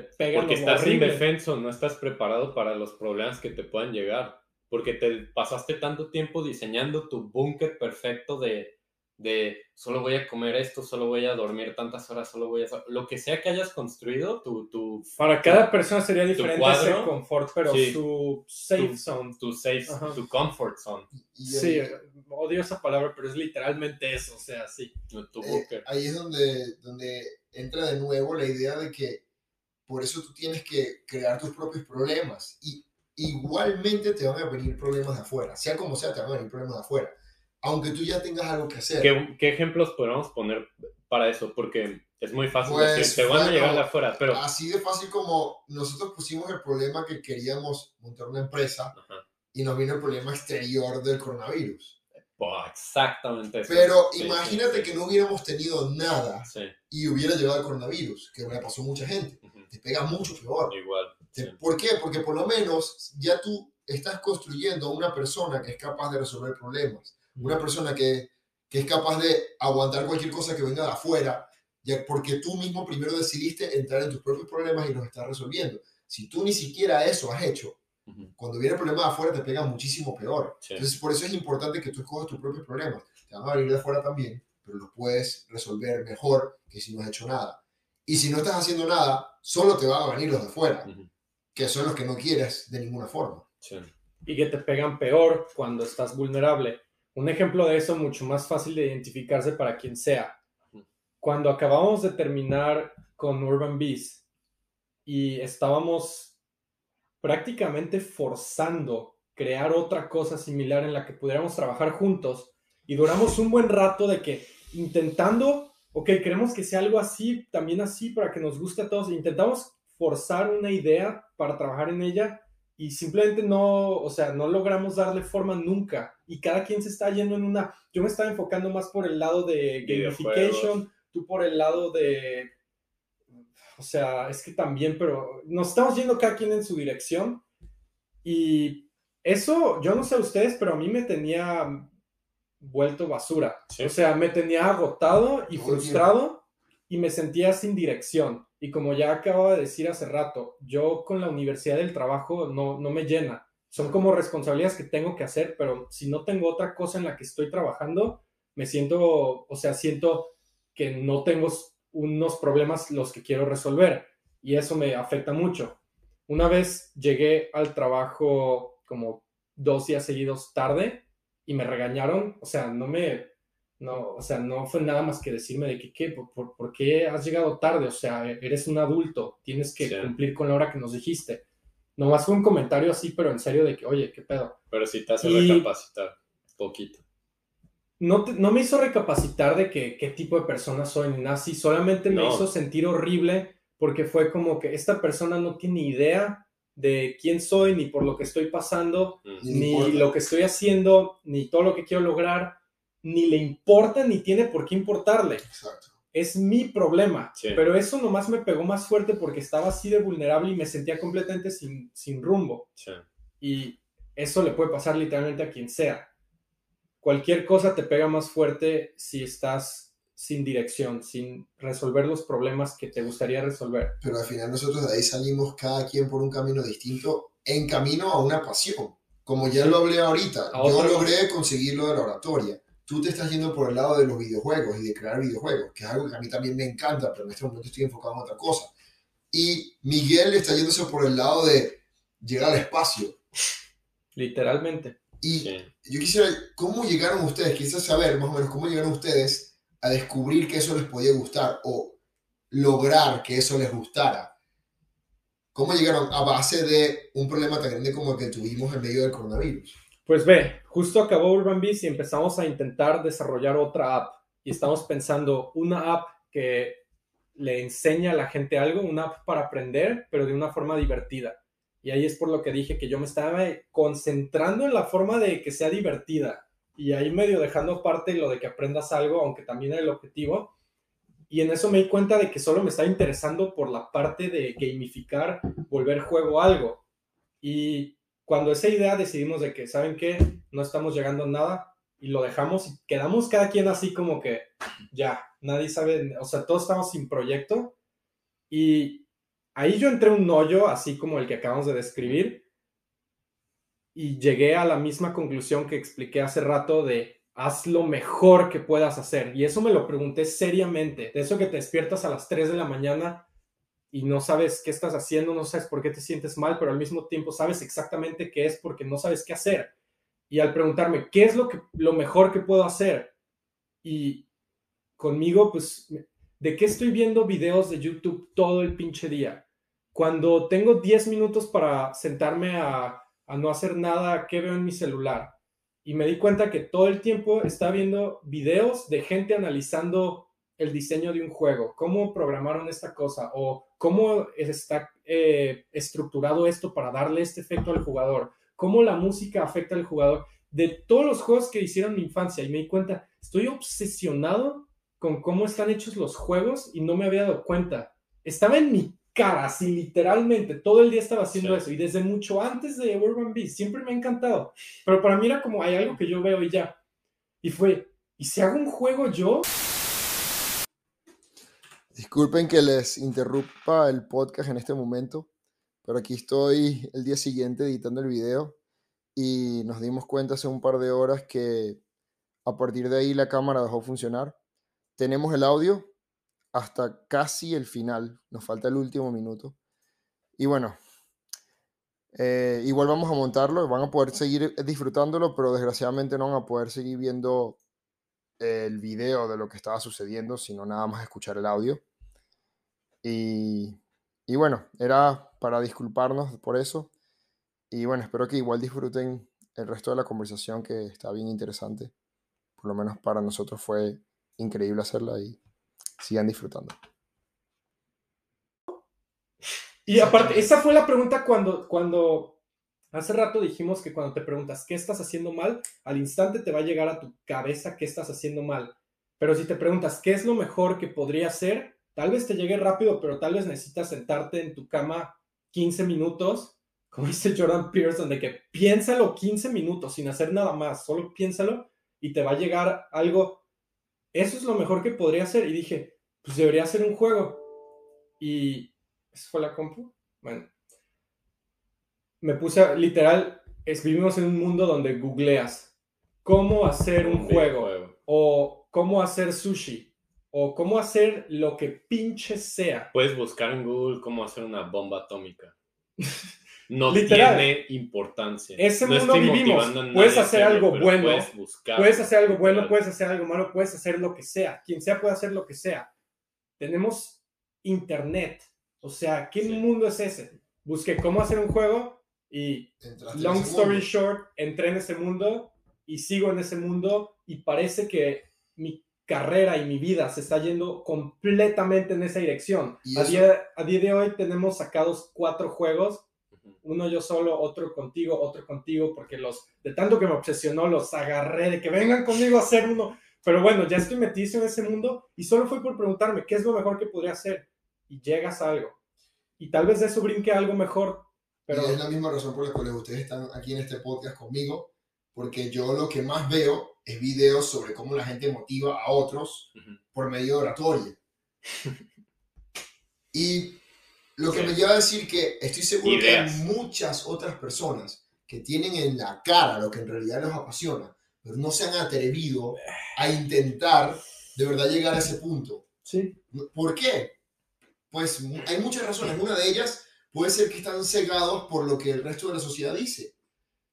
te pegan Porque estás horrible. indefenso, no estás preparado para los problemas que te puedan llegar. Porque te pasaste tanto tiempo diseñando tu búnker perfecto de, de solo voy a comer esto, solo voy a dormir tantas horas, solo voy a... Lo que sea que hayas construido, tu... tu Para cada persona sería diferente cuadro, ese confort, pero sí, su safe tu- zone. tu safe, Ajá. tu comfort zone, Y Sí, ahí, odio esa palabra, pero es literalmente eso, o sea, sí. tu eh, búnker. ahí es donde, donde entra de nuevo la idea de que por eso tú tienes que crear tus propios problemas. Y igualmente te van a venir problemas de afuera. Sea como sea, te van a venir problemas de afuera. Aunque tú ya tengas algo que hacer. ¿Qué, qué ejemplos podemos poner para eso? Porque es muy fácil Pues, decir, te van a llegar de afuera, pero... Así de fácil como nosotros pusimos el problema que queríamos montar una empresa Ajá. y nos vino el problema exterior del coronavirus. Oh, exactamente eso. Pero Sí, imagínate sí. que no hubiéramos tenido nada y hubiera llegado el coronavirus, que le pasó a mucha gente. ujú, Te pega mucho peor. igual. Sí. ¿Por qué? Porque por lo menos ya tú estás construyendo una persona que es capaz de resolver problemas, una persona que, que es capaz de aguantar cualquier cosa que venga de afuera, ya porque tú mismo primero decidiste entrar en tus propios problemas y los estás resolviendo. Si tú ni siquiera eso has hecho, cuando viene el problema de afuera te pega muchísimo peor. sí. Entonces, por eso es importante que tú escojas tus propios problemas. Te van a venir de afuera también, pero los puedes resolver mejor que si no has hecho nada. Y si no estás haciendo nada, solo te van a venir los de afuera, Ujú, que son los que no quieres de ninguna forma. sí. y que te pegan peor cuando estás vulnerable. Un ejemplo de eso mucho más fácil de identificarse para quien sea. Cuando acabamos de terminar con Urban Bees y estábamos prácticamente forzando crear otra cosa similar en la que pudiéramos trabajar juntos y duramos un buen rato de que intentando, ok, queremos que sea algo así, también así para que nos guste a todos, intentamos forzar una idea para trabajar en ella y simplemente no, o sea, no logramos darle forma nunca. Y cada quien se está yendo en una. Yo me estaba enfocando más por el lado de gamification, tú por el lado de. O sea, es que también, pero nos estamos yendo cada quien en su dirección. Y eso, yo no sé ustedes, pero a mí me tenía vuelto basura. Sí. O sea, me tenía agotado y frustrado y me sentía sin dirección. Y como ya acababa de decir hace rato, yo con la universidad del trabajo no, no me llena. Son como responsabilidades que tengo que hacer, pero si no tengo otra cosa en la que estoy trabajando, me siento, o sea, siento que no tengo unos problemas los que quiero resolver. Y eso me afecta mucho. Una vez llegué al trabajo como dos días seguidos tarde y me regañaron, o sea, no me, no, o sea, no fue nada más que decirme de que, ¿qué? ¿Por, por, por qué has llegado tarde? O sea, eres un adulto, tienes que Sí. cumplir con la hora que nos dijiste. Nomás fue un comentario así, pero en serio de que, oye, ¿qué pedo? Pero sí te hace Y- recapacitar poquito. No, te- no me hizo recapacitar de que, qué tipo de persona soy ni nada solamente me No. hizo sentir horrible porque fue como que esta persona no tiene idea de quién soy ni por lo que estoy pasando Mm, Ni le ni importa. lo que estoy haciendo, ni todo lo que quiero lograr, ni le importa, ni tiene por qué importarle. Exacto. Es mi problema. Sí. Pero eso nomás me pegó más fuerte porque estaba así de vulnerable y me sentía completamente sin, sin rumbo. sí. Y eso le puede pasar literalmente a quien sea. Cualquier cosa te pega más fuerte si estás sin dirección, sin resolver los problemas que te gustaría resolver. Pero al final nosotros de ahí salimos cada quien por un camino distinto en camino a una pasión. Como ya lo hablé ahorita, A yo logré conseguir lo de la oratoria. Tú te estás yendo por el lado de los videojuegos y de crear videojuegos, que es algo que a mí también me encanta, pero en este momento estoy enfocado en otra cosa. Y Miguel está yéndose por el lado de llegar al espacio. Literalmente. Y sí. yo quisiera, ¿cómo llegaron ustedes? Quisiera saber más o menos cómo llegaron ustedes a descubrir que eso les podía gustar o lograr que eso les gustara. ¿Cómo llegaron a base de un problema tan grande como el que tuvimos en medio del coronavirus? Pues ve, justo acabó Urban Bees y empezamos a intentar desarrollar otra app. Y estamos pensando una app que le enseña a la gente algo, una app para aprender, pero de una forma divertida. Y ahí es por lo que dije que yo me estaba concentrando en la forma de que sea divertida. Y ahí medio dejando aparte lo de que aprendas algo, aunque también era el objetivo. Y en eso me di cuenta de que solo me estaba interesando por la parte de gamificar, volver juego algo. Y cuando esa idea decidimos de que, ¿saben qué? No estamos llegando a nada y lo dejamos y quedamos cada quien así como que ya, nadie sabe, o sea, todos estamos sin proyecto y ahí yo entré en un hoyo así como el que acabamos de describir y llegué a la misma conclusión que expliqué hace rato de haz lo mejor que puedas hacer. Y eso me lo pregunté seriamente. Eso que te despiertas a las 3 de la mañana y no sabes qué estás haciendo, no sabes por qué te sientes mal, pero al mismo tiempo sabes exactamente qué es porque no sabes qué hacer. Y al preguntarme, ¿qué es lo, que, lo mejor que puedo hacer? Y conmigo, pues, ¿de qué estoy viendo videos de YouTube todo el pinche día? Cuando tengo 10 minutos para sentarme a, a no hacer nada, ¿qué veo en mi celular? y me di cuenta que todo el tiempo estaba viendo videos de gente analizando el diseño de un juego, cómo programaron esta cosa o cómo está eh, estructurado esto para darle este efecto al jugador, cómo la música afecta al jugador, de todos los juegos que hicieron mi infancia y me di cuenta, estoy obsesionado con cómo están hechos los juegos y no me había dado cuenta. Estaba en mi cara, así literalmente, todo el día estaba haciendo eso y desde mucho antes de Urban Beast, siempre me ha encantado, pero para mí era como hay algo que yo veo y ya. Y fue, ¿y si hago un juego yo? Disculpen que les interrumpa el podcast en este momento, pero aquí estoy el día siguiente editando el video y nos dimos cuenta hace un par de horas que a partir de ahí la cámara dejó funcionar. Tenemos el audio, hasta casi el final. Nos falta el último minuto. Y bueno, eh, igual vamos a montarlo. Van a poder seguir disfrutándolo, pero desgraciadamente no van a poder seguir viendo el video de lo que estaba sucediendo, sino nada más escuchar el audio. Y, y bueno, era para disculparnos por eso. Y bueno, espero que igual disfruten el resto de la conversación que está bien interesante. Por lo menos para nosotros fue increíble hacerla y sigan disfrutando. Y aparte, esa fue la pregunta cuando, cuando hace rato dijimos que cuando te preguntas qué estás haciendo mal, al instante te va a llegar a tu cabeza qué estás haciendo mal. Pero si te preguntas qué es lo mejor que podría ser, tal vez te llegue rápido, pero tal vez necesitas sentarte en tu cama 15 minutos, como dice Jordan Pearson, de que piénsalo 15 minutos sin hacer nada más, solo piénsalo y te va a llegar algo eso es lo mejor que podría hacer. Y dije, pues debería ser un juego. Y ¿eso fue la compu? Bueno, me puse a, literal, vivimos en un mundo donde googleas cómo hacer un juego, o cómo hacer sushi o cómo hacer lo que pinche sea. Puedes buscar en Google cómo hacer una bomba atómica. no tiene importancia. Ese mundo vivimos. Puedes hacer algo bueno. Puedes, buscar, puedes hacer algo bueno, puedes hacer algo malo, puedes hacer lo que sea. Quien sea puede hacer lo que sea. Tenemos internet. O sea, ¿qué mundo es ese? Busqué cómo hacer un juego y long story short, entré en ese mundo y sigo en ese mundo y parece que mi carrera y mi vida se está yendo completamente en esa dirección. A día, a día de hoy tenemos sacados cuatro juegos uno yo solo, otro contigo, otro contigo, porque los, de tanto que me obsesionó, los agarré de que vengan conmigo a hacer uno. Pero bueno, ya estoy metido en ese mundo y solo fue por preguntarme qué es lo mejor que podría hacer. Y llegas a algo. Y tal vez de eso brinque algo mejor. Pero... es la misma razón por la cual ustedes están aquí en este podcast conmigo, porque yo lo que más veo es videos sobre cómo la gente motiva a otros por medio de oratoria. y lo que me lleva a decir que estoy seguro que hay muchas otras personas que tienen en la cara lo que en realidad los apasiona, pero no se han atrevido a intentar de verdad llegar a ese punto. Sí. ¿Por qué? Pues hay muchas razones. Una de ellas puede ser que están cegados por lo que el resto de la sociedad dice,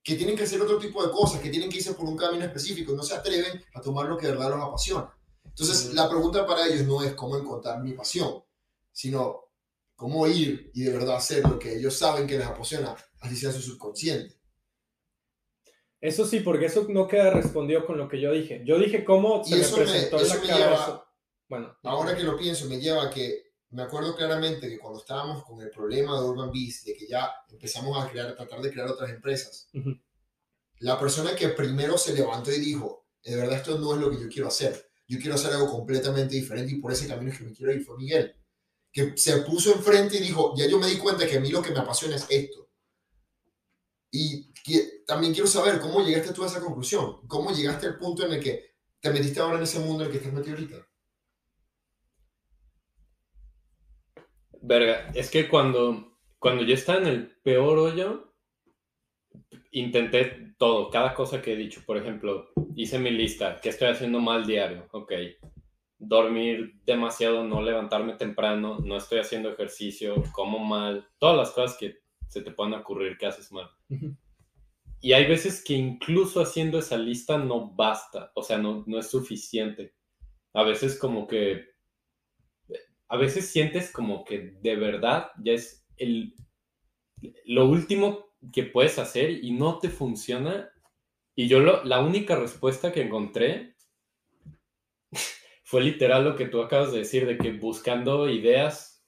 que tienen que hacer otro tipo de cosas, que tienen que irse por un camino específico no se atreven a tomar lo que de verdad los apasiona. Entonces, la pregunta para ellos no es cómo encontrar mi pasión, sino cómo ir y de verdad hacer lo que ellos saben que les apasiona, así sea su subconsciente. Eso sí, porque eso no queda respondido con lo que yo dije. Yo dije cómo se me presentó en la cara Bueno, ahora que lo pienso, me lleva a que me acuerdo claramente que cuando estábamos con el problema de Urban Beast, de que ya empezamos a crear, tratar de crear otras empresas, la persona que primero se levantó y dijo, de verdad esto no es lo que yo quiero hacer, yo quiero hacer algo completamente diferente y por ese camino es que me quiero ir, fue Miguel que se puso enfrente y dijo, ya yo me di cuenta que a mí lo que me apasiona es esto. Y también quiero saber cómo llegaste tú a esa conclusión, cómo llegaste al punto en el que te metiste ahora en ese mundo en el que estás metido ahorita. Verga, es que cuando, cuando yo estaba en el peor hoyo, intenté todo, cada cosa que he dicho. Por ejemplo, hice mi lista, ¿qué estoy haciendo mal diario? Ok. Dormir demasiado, no levantarme temprano, no estoy haciendo ejercicio, como mal, todas las cosas que se te puedan ocurrir que haces mal. Y hay veces que incluso haciendo esa lista no basta, o sea, no, no es suficiente. A veces como que, a veces sientes como que de verdad ya es el, lo último que puedes hacer y no te funciona. Y yo la única respuesta que encontré fue literal lo que tú acabas de decir, de que buscando ideas,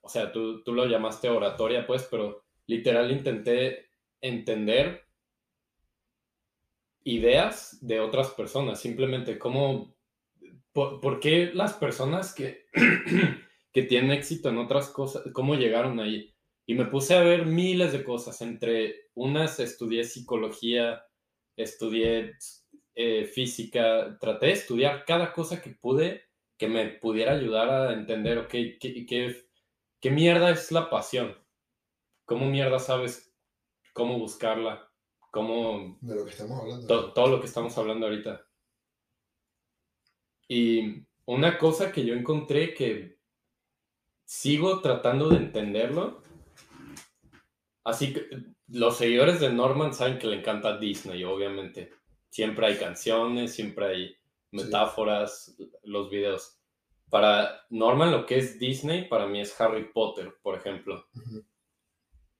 o sea, tú, tú lo llamaste oratoria, pues, pero literal intenté entender ideas de otras personas, simplemente cómo, por, qué las personas que, que tienen éxito en otras cosas, cómo llegaron ahí. Y me puse a ver miles de cosas, entre unas estudié psicología, estudié eh, física, traté de estudiar cada cosa que pude que me pudiera ayudar a entender, ok, ¿qué, qué, qué mierda es la pasión? ¿Cómo mierda sabes cómo buscarla, cómo... De lo que estamos hablando. todo lo que estamos hablando ahorita. Y una cosa que yo encontré que sigo tratando de entenderlo, así que los seguidores de Norman saben que le encanta Disney, obviamente. Siempre hay canciones, siempre hay metáforas, los videos. Para Norman lo que es Disney, para mí es Harry Potter, por ejemplo.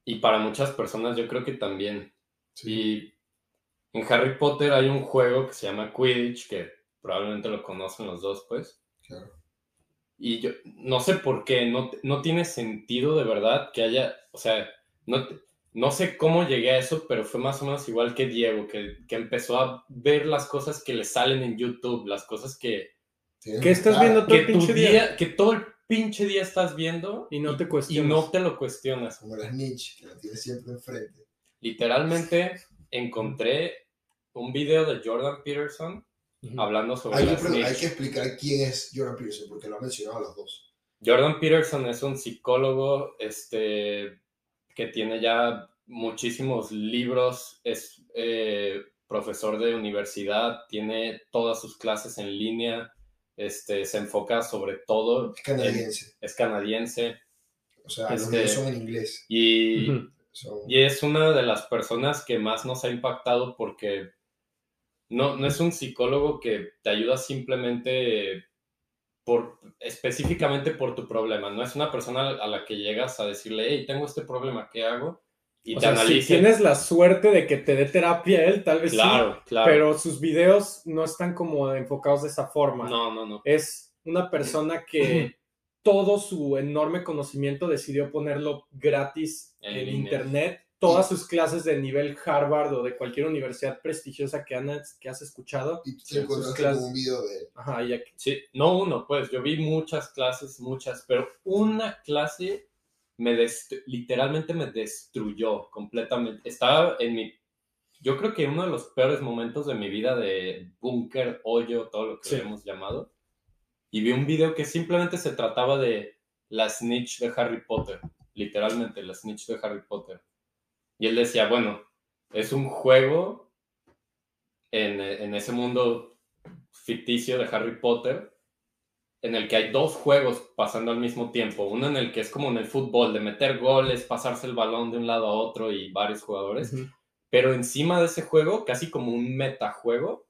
Y para muchas personas yo creo que también. Y en Harry Potter hay un juego que se llama Quidditch, que probablemente lo conocen los dos, pues. Claro. Y yo no sé por qué, no, no tiene sentido de verdad que haya, o sea, no, no sé cómo llegué a eso, pero fue más o menos igual que Diego, que, que empezó a ver las cosas que le salen en YouTube, las cosas que... ¿Qué estás viendo todo el día? Que todo el pinche día estás viendo y no te cuestionas. Y no te lo cuestionas. Como las Nietzsche, que la tienes siempre enfrente. Literalmente encontré un video de Jordan Peterson hablando sobre hay, las Hay que explicar quién es Jordan Peterson, porque lo ha mencionado a los dos. Jordan Peterson es un psicólogo este, que tiene ya muchísimos libros, es eh, profesor de universidad, tiene todas sus clases en línea, este, se enfoca sobre todo. Es canadiense. es canadiense. O sea, los este, son en inglés. Y, y es una de las personas que más nos ha impactado porque no, no es un psicólogo que te ayuda simplemente por, específicamente por tu problema. No es una persona a la que llegas a decirle, hey, tengo este problema, ¿qué hago? Y te Si tienes la suerte de que te dé terapia él, tal vez claro, sí. Claro. Pero sus videos no están como enfocados de esa forma. No, no, no. Es una persona que todo su enorme conocimiento decidió ponerlo gratis en, internet. Todas sus clases de nivel Harvard o de cualquier universidad prestigiosa que, han, que has escuchado. Y te clases... un video de Ajá, ya Sí, no uno, pues yo vi muchas clases, muchas, pero una clase me literalmente me destruyó completamente. Estaba en mi, yo creo que uno de los peores momentos de mi vida de búnker, hoyo, todo lo que hemos llamado. Y vi un video que simplemente se trataba de la snitch de Harry Potter, literalmente la snitch de Harry Potter. Y él decía, bueno, es un juego en, en ese mundo ficticio de Harry Potter en el que hay dos juegos pasando al mismo tiempo. Uno en el que es como en el fútbol, de meter goles, pasarse el balón de un lado a otro y varios jugadores. Pero encima de ese juego, casi como un metajuego,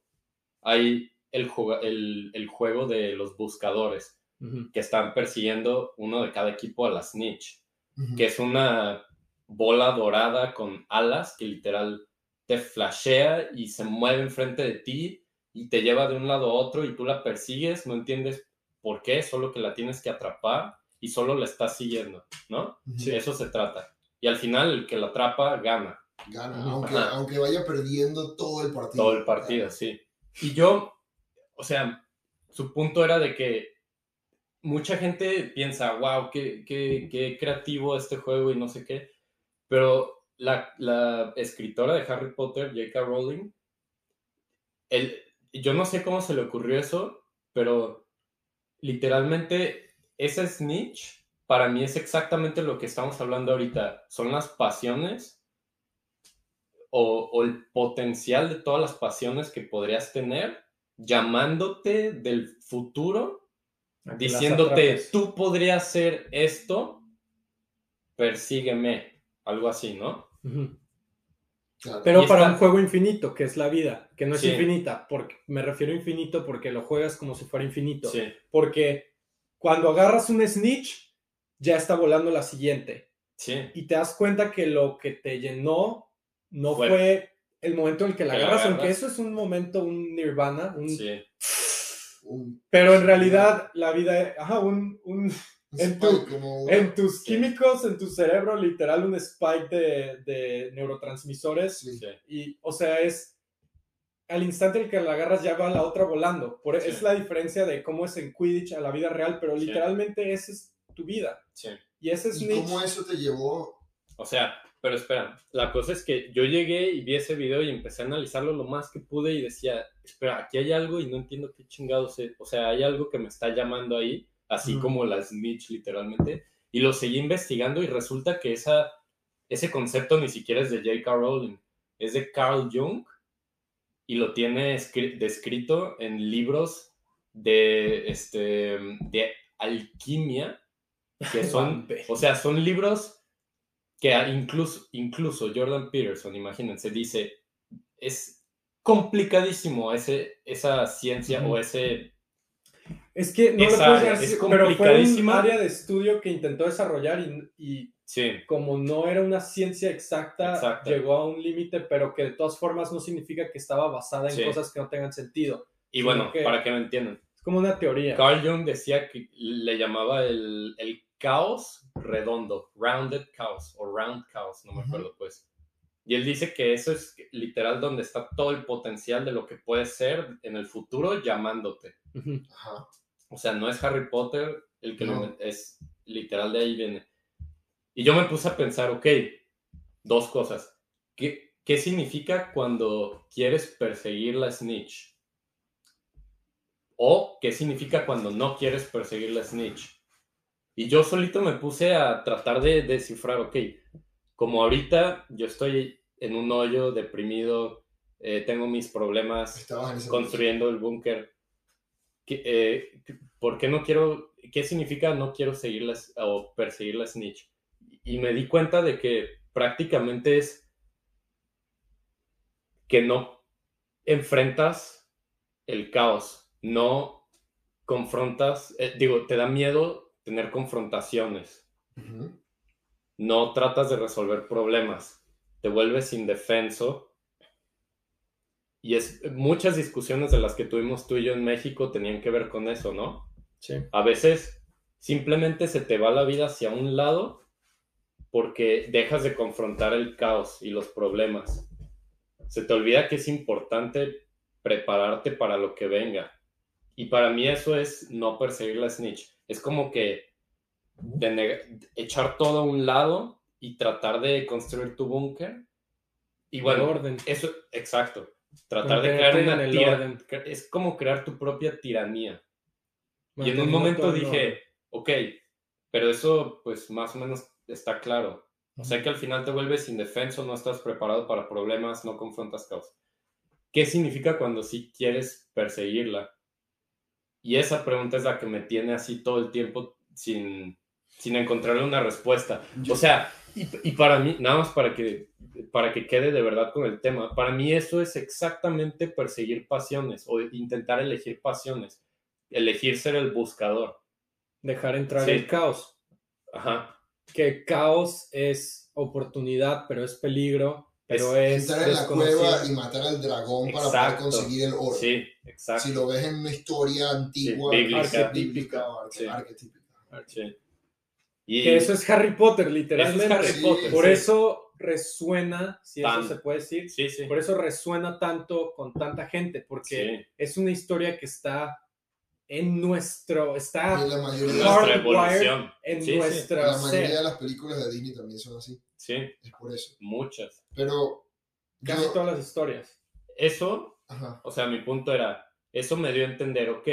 hay el, el, el juego de los buscadores, que están persiguiendo uno de cada equipo a la snitch, que es una bola dorada con alas que literal te flashea y se mueve enfrente de ti y te lleva de un lado a otro y tú la persigues, no entiendes por qué, solo que la tienes que atrapar y solo la estás siguiendo, ¿no? Sí. Eso se trata. Y al final el que la atrapa gana. Gana, aunque, aunque, vaya perdiendo todo el partido. Todo el partido, sí. Y yo, o sea, su punto era de que mucha gente piensa, wow, qué, qué, qué creativo este juego y no sé qué, pero la, la escritora de Harry Potter, J.K. Rowling, el, yo no sé cómo se le ocurrió eso, pero literalmente ese snitch para mí es exactamente lo que estamos hablando ahorita. Son las pasiones o, o el potencial de todas las pasiones que podrías tener llamándote del futuro, diciéndote, tú podrías hacer esto, persígueme, algo así, ¿no? Claro. Pero Y para está- un juego infinito, que es la vida, que no es Sí. infinita, porque me refiero a infinito porque lo juegas como si fuera infinito. Sí, Porque cuando agarras un snitch, ya está volando la siguiente. sí, Y te das cuenta que lo que te llenó no Fue- fue, el momento en el que la que agarras, aunque eso es un momento, un nirvana, un- pero en realidad la vida, ajá, un En spike tu- como en tus Sí. químicos, en tu cerebro, literal, un spike de, de neurotransmisores. Sí. Y, o sea, es al instante en el que la agarras ya va la otra volando. Por, Sí. Es la diferencia de cómo es en Quidditch a la vida real, pero Sí. literalmente esa es tu vida. sí. Y ese ¿Y snitch... cómo eso te llevó? O sea, pero espera, la cosa es que yo llegué y vi ese video y empecé a analizarlo lo más que pude y decía, espera, aquí hay algo y no entiendo qué chingados es. O sea, hay algo que me está llamando ahí, así como la snitch literalmente. Y lo seguí investigando y resulta que esa, ese concepto ni siquiera es de J.K. Rowling, es de Carl Jung y lo tiene escri- descrito en libros de, este, de alquimia, que son, o sea, son libros que incluso, incluso Jordan Peterson, imagínense, dice, es complicadísimo ese, esa ciencia o ese... Es que no Esa lo puedes decir, es pero fue un área de estudio que intentó desarrollar y, y Sí, como no era una ciencia exacta, Exacta. llegó a un límite, pero que de todas formas no significa que estaba basada en Sí. cosas que no tengan sentido. y bueno, ok. para que me entiendan, Es como una teoría. Carl Jung decía que le llamaba el, el caos redondo, rounded chaos o round chaos, no me acuerdo pues. Y él dice que eso es literal donde está todo el potencial de lo que puede ser en el futuro llamándote. Ajá. O sea, no es Harry Potter el que lo No. met- es literal de ahí viene. Y yo me puse a pensar, ok, dos cosas. ¿Qué, qué significa cuando quieres perseguir la snitch? O qué significa cuando no quieres perseguir la snitch. Y yo solito me puse a tratar de descifrar, ok, como ahorita yo estoy en un hoyo deprimido, eh, tengo mis problemas, construyendo el búnker. ¿Qué, eh, ¿Por qué no quiero, qué significa no quiero seguir las, o perseguir la snitch? Y me di cuenta de que prácticamente es que no enfrentas el caos, no confrontas, eh, digo, te da miedo tener confrontaciones, no tratas de resolver problemas, te vuelves indefenso. Y es muchas discusiones de las que tuvimos tú y yo en México tenían que ver con eso, ¿no? Sí. A veces simplemente se te va la vida hacia un lado porque dejas de confrontar el caos y los problemas. Se te olvida que es importante prepararte para lo que venga. Y para mí eso es no perseguir la snitch. Es como que de echar todo a un lado y tratar de construir tu búnker. Y bueno, orden. eso, exacto. Tratar de crear una en el tira- orden. Es como crear tu propia tiranía. Y en un momento dije, ok, pero eso pues más o menos está claro. O sea que al final te vuelves indefenso, no estás preparado para problemas, no confrontas caos. ¿Qué significa cuando sí quieres perseguirla? Y esa pregunta es la que me tiene así todo el tiempo sin, sin encontrarle una respuesta. Yo- O sea, y, y para mí, nada más para que, para que quede de verdad con el tema, para mí eso es exactamente perseguir pasiones o intentar elegir pasiones, elegir ser el buscador. Dejar entrar Sí. el caos. Ajá, Que caos es oportunidad, pero es peligro, pero es, Entrar en la cueva y matar al dragón para poder Exacto. conseguir el oro. sí, exacto. Si lo ves en una historia antigua, Sí, bíblica. arquetípica, o arque- Sí. arquetípica. Y Que eso es Harry Potter, eso literalmente. es Harry Sí, Potter. Por sí. eso resuena, si Tan. eso se puede decir, Sí, sí. por eso resuena tanto con tanta gente, porque Sí. es una historia que está en nuestro, está la mayoría, de las, Nuestra evolución. en Sí, sí. nuestro la mayoría ser. de las películas de Disney también son así. Sí, Es por eso. muchas. Pero Casi yo- todas las historias. Eso ajá, O sea, mi punto era, eso me dio a entender, ok,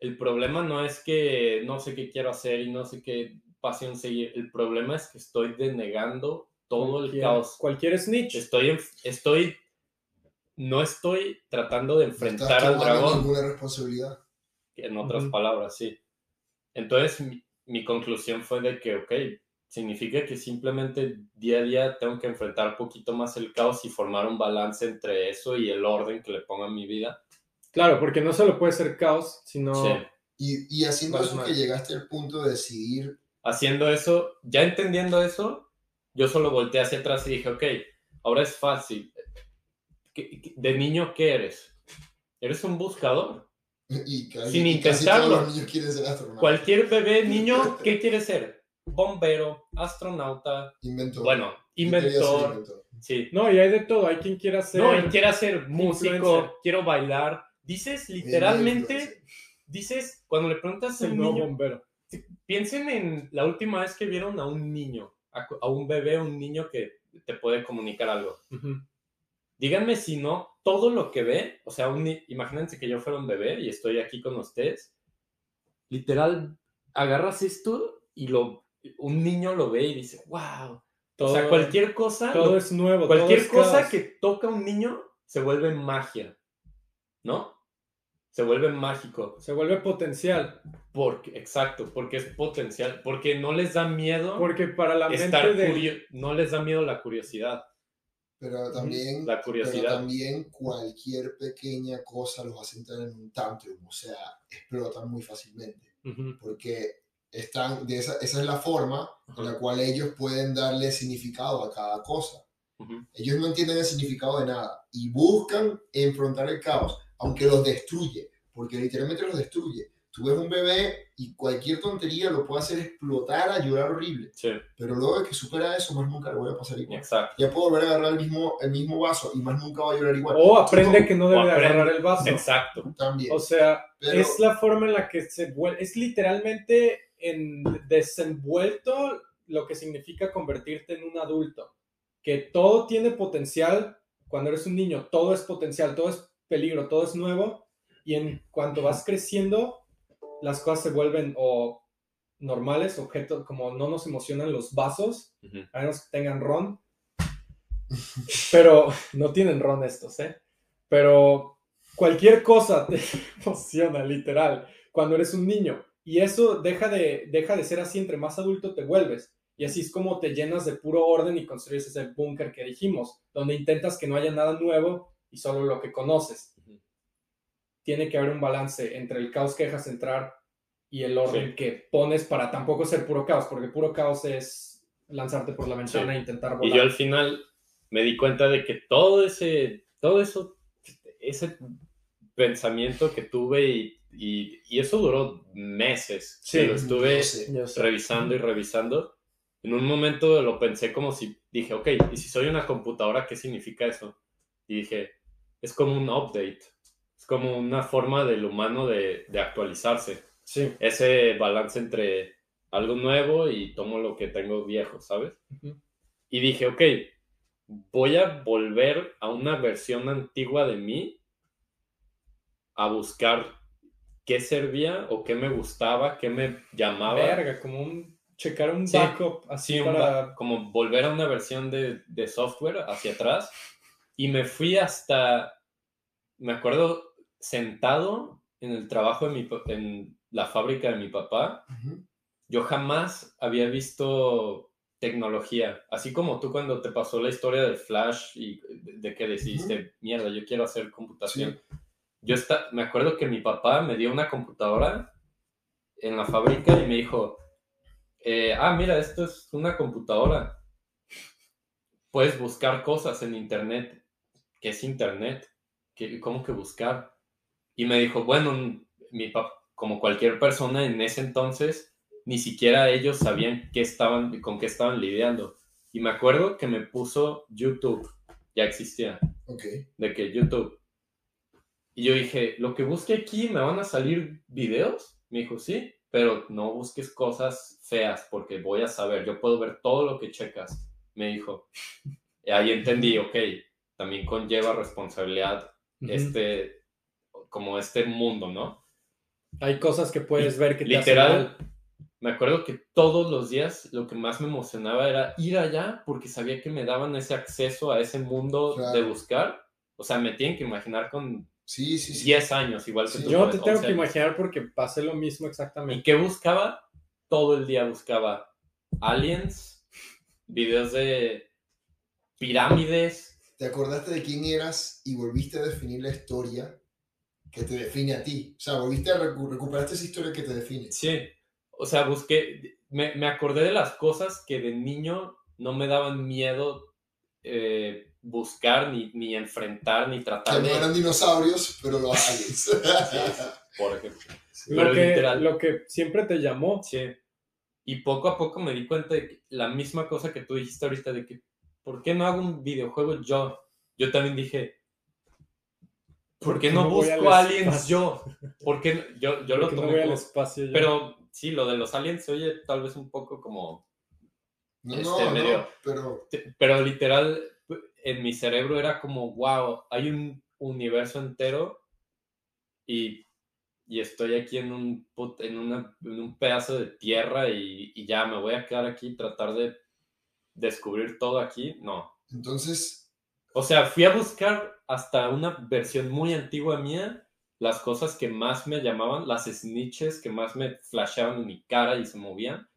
el problema no es que no sé qué quiero hacer y no sé qué pasión seguir, el problema es que estoy denegando todo el Cualquier- caos. Cualquier snitch. Estoy, estoy, no estoy tratando de enfrentar al dragón, ninguna responsabilidad. en otras Ujú. palabras, sí. Entonces, mi, mi conclusión fue de que, ok, significa que simplemente día a día tengo que enfrentar un poquito más el caos y formar un balance entre eso y el orden que le pongo a mi vida. Claro, porque no solo puede ser caos, sino Sí. Y, y haciendo eso que llegaste al punto de decidir, haciendo eso, ya entendiendo eso, yo solo volteé hacia atrás y dije, ok, ahora es fácil. ¿Qué- qué- ¿De niño qué eres? Eres un buscador. y, ca- Sin y casi intentarlo. todos los niños quieren ser. Cualquier bebé, niño, ¿qué quiere ser? Bombero, astronauta, Inventor. bueno, ser inventor, inventor. sí. No, y hay de todo. Hay quien quiera ser. No, y quiero hacer músico, influencer. quiero bailar. Dices literalmente, dices, cuando le preguntas a el un niño, bombero. Piensen en la última vez que vieron a un niño, a, a un bebé, un niño que te puede comunicar algo. Ujú. Díganme si no, todo lo que ve, o sea, un imagínense que yo fuera un bebé y estoy aquí con ustedes, literal, agarras esto y lo, un niño lo ve y dice, wow. Todo, o sea, cualquier cosa, todo lo- es nuevo. cualquier todo es cosa caos. que toca un niño se vuelve magia, ¿no? Se vuelve mágico. se vuelve potencial. Porque, exacto, porque es potencial, porque no les da miedo Porque para la estar mente de no les da miedo la curiosidad, Pero también, la pero curiosidad. también cualquier pequeña cosa los hace entrar en un tantrum, o sea, explotan muy fácilmente. Ujú. Porque están, de esa, esa es la forma en la cual ellos pueden darle significado a cada cosa. Ujú. Ellos no entienden el significado de nada y buscan enfrentar el caos, aunque los destruye, porque literalmente los destruye. Tú ves un bebé y cualquier tontería lo puede hacer explotar, a llorar horrible, Sí, pero luego de que supera eso, más nunca le voy a pasar igual. exacto. Ya puedo volver a agarrar el mismo, el mismo vaso y más nunca va a llorar igual. O aprende que no debe agarrar el vaso. Exacto. También. O sea, Pero- es la forma en la que se vuelve, es literalmente en desenvuelto lo que significa convertirte en un adulto. Que todo tiene potencial cuando eres un niño, todo es potencial, todo es peligro, todo es nuevo. Y en cuanto vas creciendo, las cosas se vuelven o normales, objetos, como no nos emocionan los vasos, a menos que tengan ron. Pero no tienen ron estos, ¿eh? Pero cualquier cosa te emociona, literal, cuando eres un niño. Y eso deja de, deja de ser así entre más adulto te vuelves. Y así es como te llenas de puro orden y construyes ese búnker que dijimos, donde intentas que no haya nada nuevo y solo lo que conoces. Tiene que haber un balance entre el caos que dejas entrar y el orden Sí. que pones para tampoco ser puro caos, porque puro caos es lanzarte por la ventana Sí. e intentar Y volar. yo al final me di cuenta de que todo ese, todo eso, ese pensamiento que tuve y, y- y eso duró meses. Sí, que lo estuve No sé. Yo sé. revisando y revisando. En un momento lo pensé como si dije, ok, ¿y si soy una computadora, qué significa eso? Y dije, es como un update, es como una forma del humano de, de actualizarse. Sí. Ese balance entre algo nuevo y tomo lo que tengo viejo, ¿sabes? Y dije, ok, voy a volver a una versión antigua de mí a buscar qué servía o qué me gustaba, qué me llamaba. Verga, como un checar un Sí, backup así Sí, para como volver a una versión de, de software hacia atrás. Y me fui hasta, me acuerdo, sentado en el trabajo de mi, en la fábrica de mi papá. Yo jamás había visto tecnología, así como tú cuando te pasó la historia del Flash y de que decidiste, mierda, yo quiero hacer computación. Yo está, me acuerdo que mi papá me dio una computadora en la fábrica y me dijo, eh, ah, mira, esto es una computadora. Puedes buscar cosas en internet. ¿Qué es internet? ¿Qué, ¿Cómo que buscar? Y me dijo, bueno, mi papá, como cualquier persona en ese entonces, ni siquiera ellos sabían qué estaban, con qué estaban lidiando. Y me acuerdo que me puso YouTube, ya existía, Ok. de que YouTube. Y yo dije, lo que busque aquí, ¿me van a salir videos? Me dijo, sí, pero no busques cosas feas porque voy a saber, yo puedo ver todo lo que checas, me dijo. Y ahí entendí, ok, también conlleva responsabilidad este, como este mundo, ¿no? Hay cosas que puedes ver que te Literal, hacen mal. me acuerdo que todos los días lo que más me emocionaba era ir allá porque sabía que me daban ese acceso a ese mundo de buscar. O sea, me tienen que imaginar con Sí, sí, sí. 10 años, igual que Sí. tú. Yo te tengo 11 que años. imaginar porque pasé lo mismo ¿Y exactamente. qué buscaba? Todo el día buscaba aliens, videos de pirámides. Te acordaste de quién eras y volviste a definir la historia que te define a ti. O sea, volviste a recu- recuperaste esa historia que te define. Sí, o sea, busqué, me, me acordé de las cosas que de niño no me daban miedo eh, buscar, ni, ni enfrentar, ni Que tratar no de... eran dinosaurios, pero los aliens. Por ejemplo. Lo que, literal. lo que siempre te llamó. Sí. Y poco a poco me di cuenta de que la misma cosa que tú dijiste ahorita, de que, ¿por qué no hago un videojuego yo? Yo también dije, ¿por qué no al busco aliens espacio? yo? ¿Por qué no? Yo, yo lo Porque no tomé al como- espacio. yo. Pero sí, lo de los aliens se oye tal vez un poco como... No, Este, no, medio- no, pero Pero literal, en mi cerebro era como, wow, hay un universo entero y, y estoy aquí en un, put- en, una- en un pedazo de tierra y, y ya me voy a quedar aquí y tratar de descubrir todo aquí. No. entonces, O sea, fui a buscar hasta una versión muy antigua mía las cosas que más me llamaban, las snitches que más me flasheaban en mi cara y se movían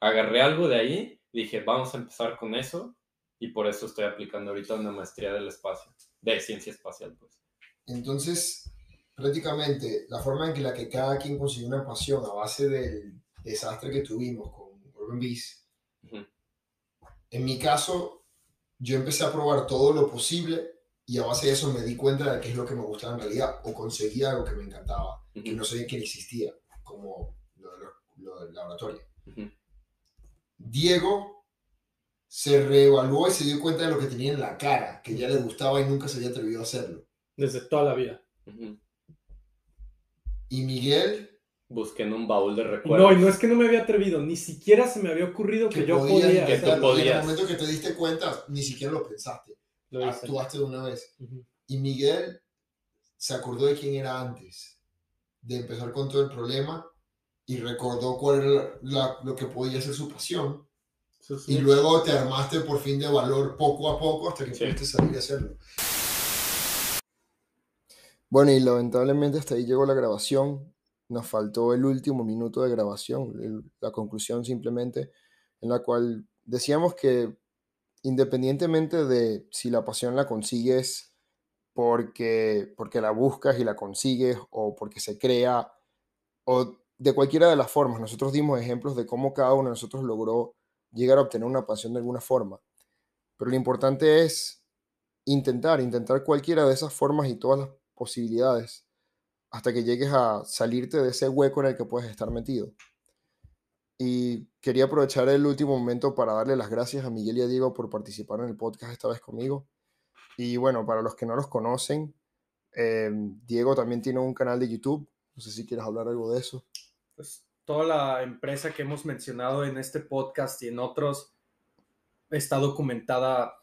agarré algo de ahí, dije, vamos a empezar con eso, y por eso estoy aplicando ahorita una maestría del espacio, de ciencia espacial, pues. entonces, prácticamente la forma en que la que cada quien consiguió una pasión a base del desastre que tuvimos con Urban Beast. En mi caso, yo empecé a probar todo lo posible y a base de eso me di cuenta de qué es lo que me gustaba en realidad o conseguía algo que me encantaba, que Ujú, no sabía que existía, como lo, de lo- lo del laboratorio. ujú, Diego se reevaluó y se dio cuenta de lo que tenía en la cara, que ya le gustaba y nunca se había atrevido a hacerlo. Desde toda la vida. ujú. Y Miguel, Busqué en un baúl de recuerdos. No, y no es que no me había atrevido, ni siquiera se me había ocurrido que, que yo podías podía. que tú y en el podías. momento que te diste cuenta, ni siquiera lo pensaste, Lo actuaste de una vez. Ujú. Y Miguel se acordó de quién era antes, de empezar con todo el problema, y recordó cuál era la- lo que podía ser su pasión. Sí. Y luego te armaste por fin de valor poco a poco hasta que Sí. pudiste salir a hacerlo. Bueno, y lamentablemente hasta ahí llegó la grabación. Nos faltó el último minuto de grabación, la conclusión simplemente, en la cual decíamos que independientemente de si la pasión la consigues porque, porque la buscas y la consigues o porque se crea o de cualquiera de las formas, nosotros dimos ejemplos de cómo cada uno de nosotros logró llegar a obtener una pasión de alguna forma. Pero lo importante es intentar, intentar cualquiera de esas formas y todas las posibilidades hasta que llegues a salirte de ese hueco en el que puedes estar metido. Y quería aprovechar el último momento para darle las gracias a Miguel y a Diego por participar en el podcast esta vez conmigo. Y bueno, para los que no los conocen, eh, Diego también tiene un canal de YouTube. No sé si quieres hablar algo de eso. pues, toda la empresa que hemos mencionado en este podcast y en otros está documentada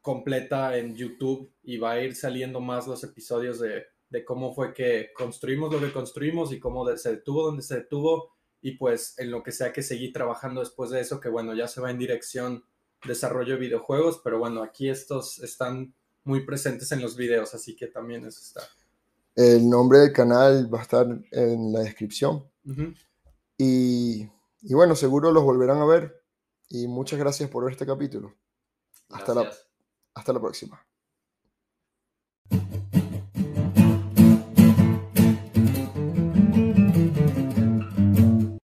completa en YouTube y va a ir saliendo más los episodios de, de cómo fue que construimos lo que construimos y cómo se detuvo donde se detuvo y pues en lo que sea que seguir trabajando después de eso, que bueno, ya se va en dirección desarrollo de videojuegos, pero bueno, aquí estos están muy presentes en los videos, así que también eso está. El nombre del canal va a estar en la descripción. Y, y bueno, seguro los volverán a ver. Y muchas gracias por ver este capítulo. Hasta la-. Hasta la próxima.